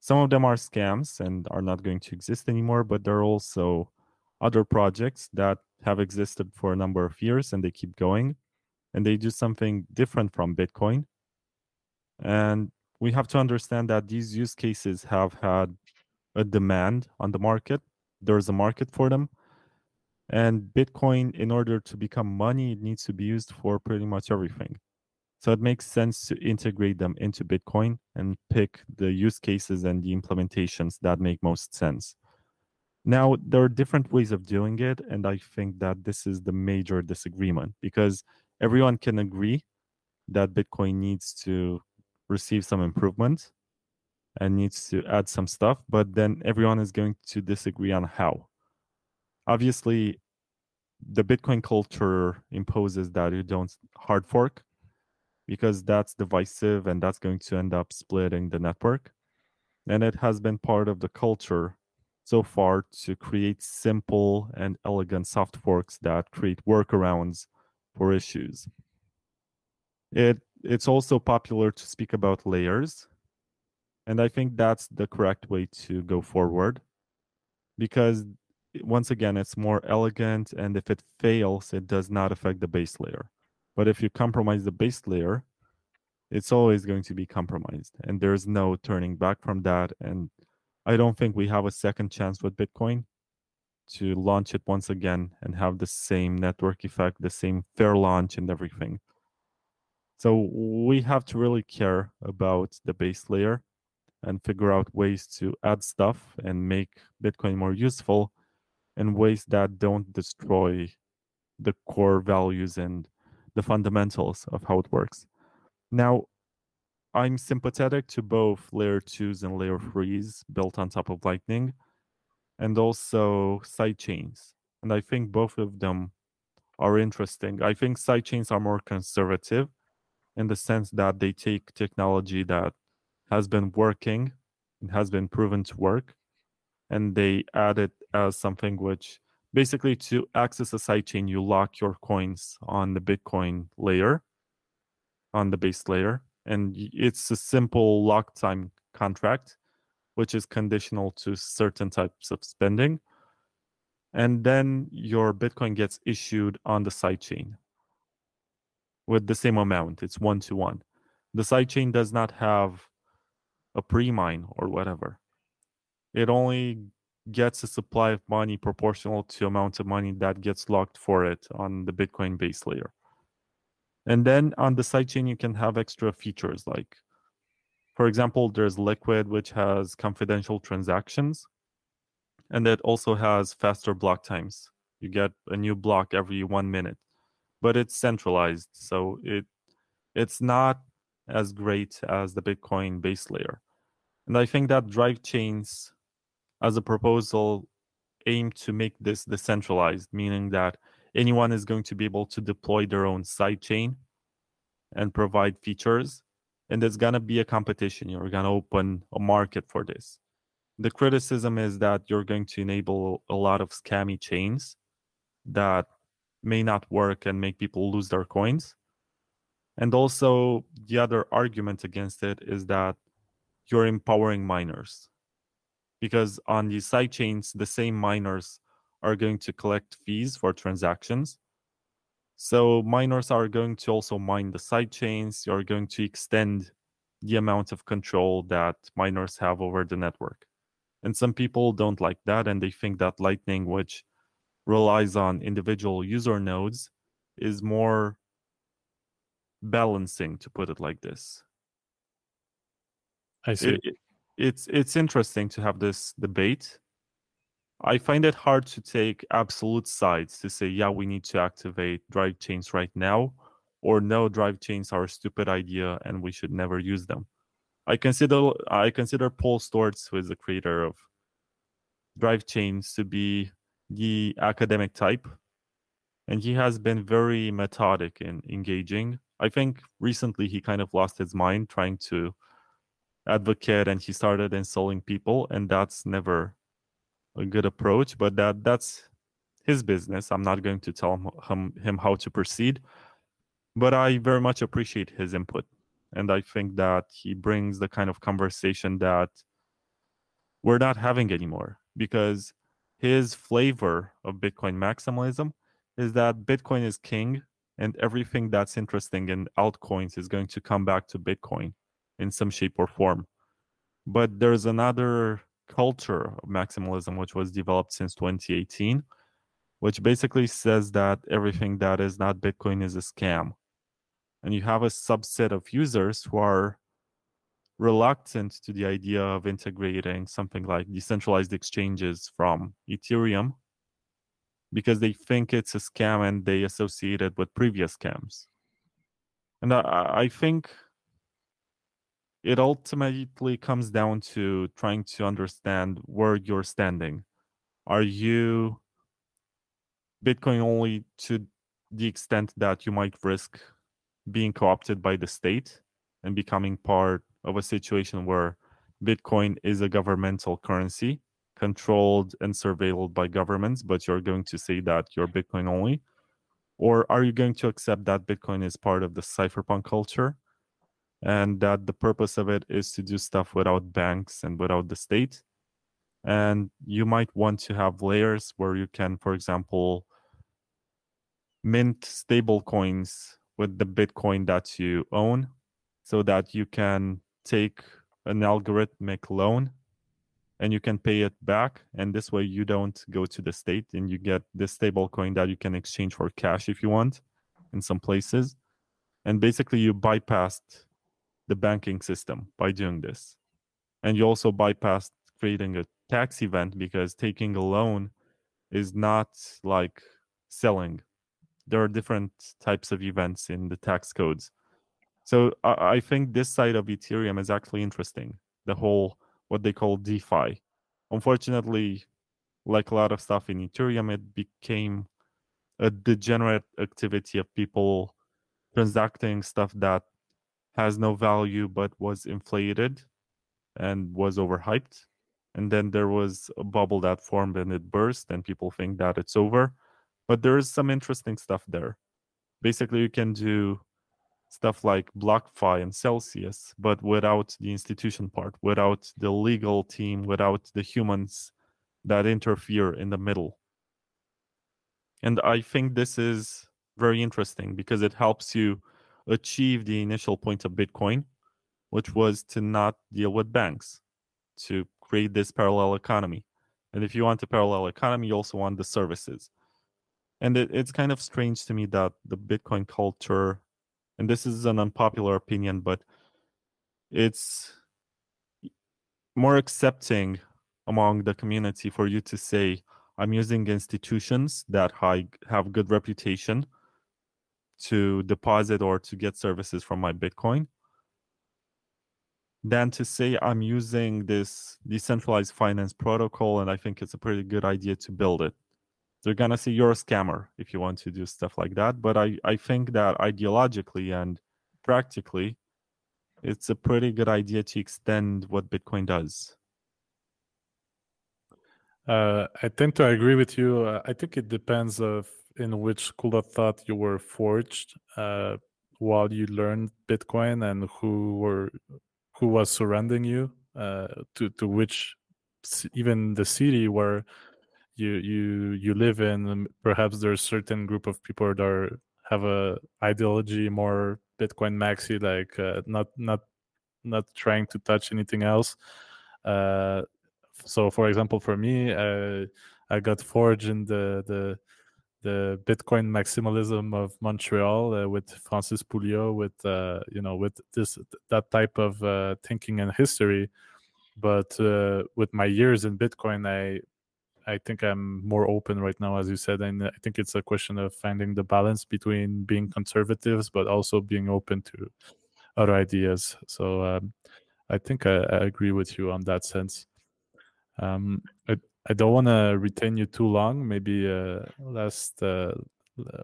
B: Some of them are scams and are not going to exist anymore, but there are also other projects that have existed for a number of years and they keep going and they do something different from Bitcoin. And we have to understand that these use cases have had a demand on the market. There's a market for them. And Bitcoin, in order to become money, it needs to be used for pretty much everything. So it makes sense to integrate them into Bitcoin and pick the use cases and the implementations that make most sense. Now, there are different ways of doing it, and I think that this is the major disagreement because everyone can agree that Bitcoin needs to receive some improvement and needs to add some stuff, but then everyone is going to disagree on how. Obviously, the Bitcoin culture imposes that you don't hard fork, because that's divisive and that's going to end up splitting the network. And it has been part of the culture so far to create simple and elegant soft forks that create workarounds for issues. It it's also popular to speak about layers. And I think that's the correct way to go forward because once again it's more elegant and if it fails it does not affect the base layer. But if you compromise the base layer, it's always going to be compromised and there's no turning back from that and I don't think we have a second chance with Bitcoin to launch it once again and have the same network effect, the same fair launch and everything. So we have to really care about the base layer and figure out ways to add stuff and make Bitcoin more useful in ways that don't destroy the core values and the fundamentals of how it works. Now, I'm sympathetic to both layer twos and layer threes built on top of Lightning and also sidechains. And I think both of them are interesting. I think sidechains are more conservative in the sense that they take technology that has been working and has been proven to work and they add it as something which basically to access a sidechain you lock your coins on the bitcoin layer on the base layer and it's a simple lock time contract which is conditional to certain types of spending and then your bitcoin gets issued on the sidechain with the same amount. It's one to one. The sidechain does not have a pre-mine or whatever. It only gets a supply of money proportional to amount of money that gets locked for it on the bitcoin base layer and then on the sidechain, you can have extra features like, for example, there's Liquid, which has confidential transactions, and it also has faster block times. You get a new block every one minute, but it's centralized, so it it's not as great as the Bitcoin base layer. And I think that drive chains, as a proposal, aim to make this decentralized, meaning that anyone is going to be able to deploy their own sidechain and provide features. And there's going to be a competition. You're going to open a market for this. The criticism is that you're going to enable a lot of scammy chains that may not work and make people lose their coins. And also, the other argument against it is that you're empowering miners. Because on these side chains, the same miners are going to collect fees for transactions. So miners are going to also mine the side chains. You're going to extend the amount of control that miners have over the network. And some people don't like that and they think that Lightning, which relies on individual user nodes, is more balancing, to put it like this.
A: I see. It,
B: it's it's interesting to have this debate I find it hard to take absolute sides to say, yeah, we need to activate drive chains right now, or no, drive chains are a stupid idea and we should never use them. I consider I consider Paul Sztorc, who is the creator of drive chains, to be the academic type, and he has been very methodic in engaging. I think recently he kind of lost his mind trying to advocate, and he started insulting people, and that's never a good approach, but that that's his business. I'm not going to tell him, him how to proceed, but I very much appreciate his input, and I think that he brings the kind of conversation that we're not having anymore because his flavor of Bitcoin maximalism is that Bitcoin is king and everything that's interesting in altcoins is going to come back to Bitcoin in some shape or form. But there's another culture of maximalism, which was developed since 2018, which basically says that everything that is not Bitcoin is a scam. And you have a subset of users who are reluctant to the idea of integrating something like decentralized exchanges from Ethereum because they think it's a scam and they associate it with previous scams. And I, I think it ultimately comes down to trying to understand where you're standing. Are you Bitcoin only to the extent that you might risk being co-opted by the state and becoming part of a situation where Bitcoin is a governmental currency controlled and surveilled by governments, but you're going to say that you're Bitcoin only? Or are you going to accept that Bitcoin is part of the cypherpunk culture and that the purpose of it is to do stuff without banks and without the state? And you might want to have layers where you can, for example, mint stable coins with the Bitcoin that you own so that you can take an algorithmic loan and you can pay it back and this way you don't go to the state and you get this stable coin that you can exchange for cash if you want in some places and basically you bypassed the banking system by doing this. And you also bypass creating a tax event because taking a loan is not like selling. There are different types of events in the tax codes. So I, I think this side of ethereum is actually interesting the whole what they call DeFi. Unfortunately, like a lot of stuff in Ethereum, it became a degenerate activity of people transacting stuff that has no value but was inflated and was overhyped. And then there was a bubble that formed and it burst, and people think that it's over. But there is some interesting stuff there. Basically, you can do stuff like BlockFi and Celsius, but without the institution part, without the legal team, without the humans that interfere in the middle. And I think this is very interesting because it helps you achieve the initial point of Bitcoin, which was to not deal with banks, to create this parallel economy. And if you want a parallel economy, you also want the services. And it, it's kind of strange to me that the Bitcoin culture and this is an unpopular opinion, but it's more accepting among the community for you to say, I'm using institutions that have good reputation to deposit or to get services from my Bitcoin than to say I'm using this decentralized finance protocol and I think it's a pretty good idea to build it they're gonna say you're a scammer if you want to do stuff like that. But I, I think that ideologically and practically, it's a pretty good idea to extend what Bitcoin does.
A: Uh, I tend to agree with you. Uh, I think it depends of in which of thought you were forged uh, while you learned Bitcoin and who were who was surrounding you uh, to to which even the city where you you you live in perhaps there's certain group of people that are, have a ideology more bitcoin maxi like uh, not not not trying to touch anything else. Uh, so for example for me uh, i got forged in the the the bitcoin maximalism of montreal uh, with francis pouliot with uh, you know with this that type of uh, thinking and history but with my years in bitcoin i I think I'm more open right now, as you said, and I think it's a question of finding the balance between being conservatives but also being open to other ideas. So um, I think I, I, agree with you on that sense. Um, I don't want to retain you too long. Maybe uh, last uh,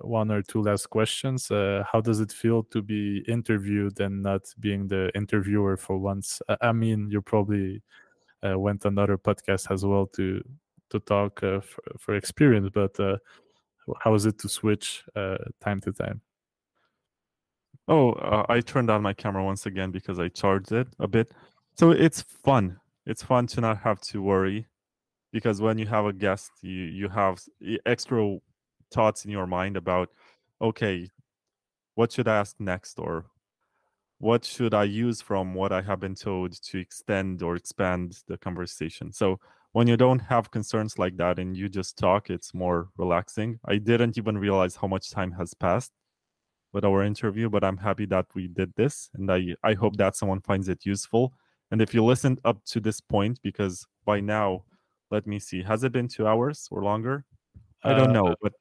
A: one or two last questions. Uh, how does it feel to be interviewed and not being the interviewer for once? I mean, you probably uh, went another podcast as well to to talk uh, for, for, experience, but uh, how is it to switch time to time?
B: Oh, I turned on my camera once again because I charged it a bit. So it's fun. It's fun to not have to worry because when you have a guest, you you have extra thoughts in your mind about, okay, what should I ask next, or what should I use from what I have been told to extend or expand the conversation. So when you don't have concerns like that and you just talk, it's more relaxing. I didn't even realize how much time has passed with our interview, but I'm happy that we did this. And I, I hope that someone finds it useful. And if you listened up to this point, because by now, let me see, has it been two hours or longer? I don't know. Uh, but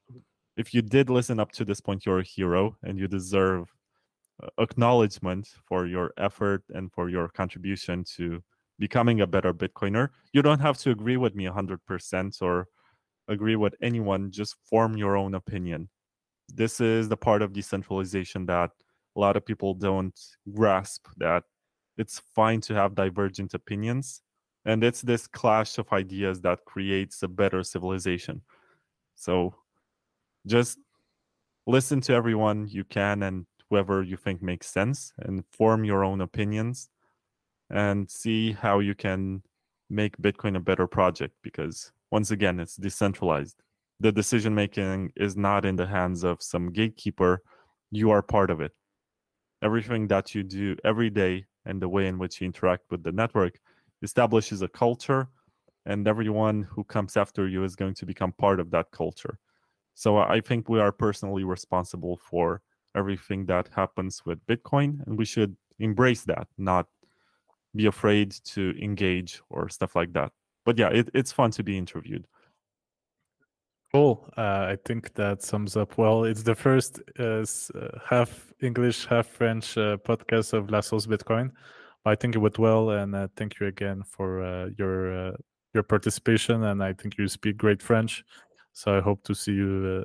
B: if you did listen up to this point, you're a hero and you deserve uh, acknowledgement for your effort and for your contribution to becoming a better Bitcoiner. You don't have to agree with me 100% or agree with anyone, just form your own opinion. This is the part of decentralization that a lot of people don't grasp that it's fine to have divergent opinions and it's this clash of ideas that creates a better civilization. So just listen to everyone you can and whoever you think makes sense and form your own opinions and see how you can make bitcoin a better project because once again it's decentralized. The decision making is not in the hands of some gatekeeper. You are part of it. Everything that you do every day and the way in which you interact with the network establishes a culture and everyone who comes after you is going to become part of that culture so i think we are personally responsible for everything that happens with bitcoin and we should embrace that not be afraid to engage or stuff like that but yeah it, it's fun to be interviewed
A: Cool. Uh, I think that sums up well. It's the first uh, half English, half French uh, podcast of La Sauce Bitcoin. I think it went well, and uh, thank you again for uh, your uh, your participation. And I think you speak great French, so I hope to see you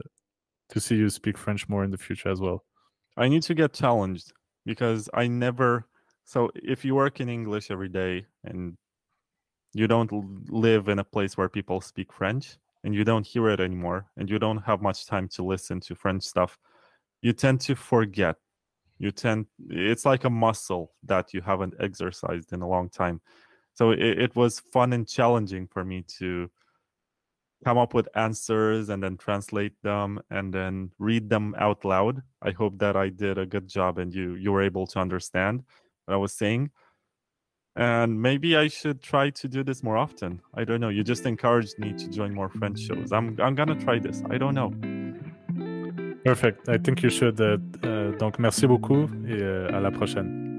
A: to see you speak French more in the future as well.
B: I need to get challenged because I never. So if you work in English every day and you don't live in a place where people speak French and you don't hear it anymore and you don't have much time to listen to French stuff, you tend to forget. You tend it's like a muscle that you haven't exercised in a long time. So it, it was fun and challenging for me to come up with answers and then translate them and then read them out loud. I hope that I did a good job and you you were able to understand what I was saying and maybe I should try to do this more often. I don't know. You just encouraged me to join more French shows. I'm I'm gonna try this. I don't know.
A: Perfect. I think you should. Uh, uh, donc merci beaucoup et uh, à la prochaine.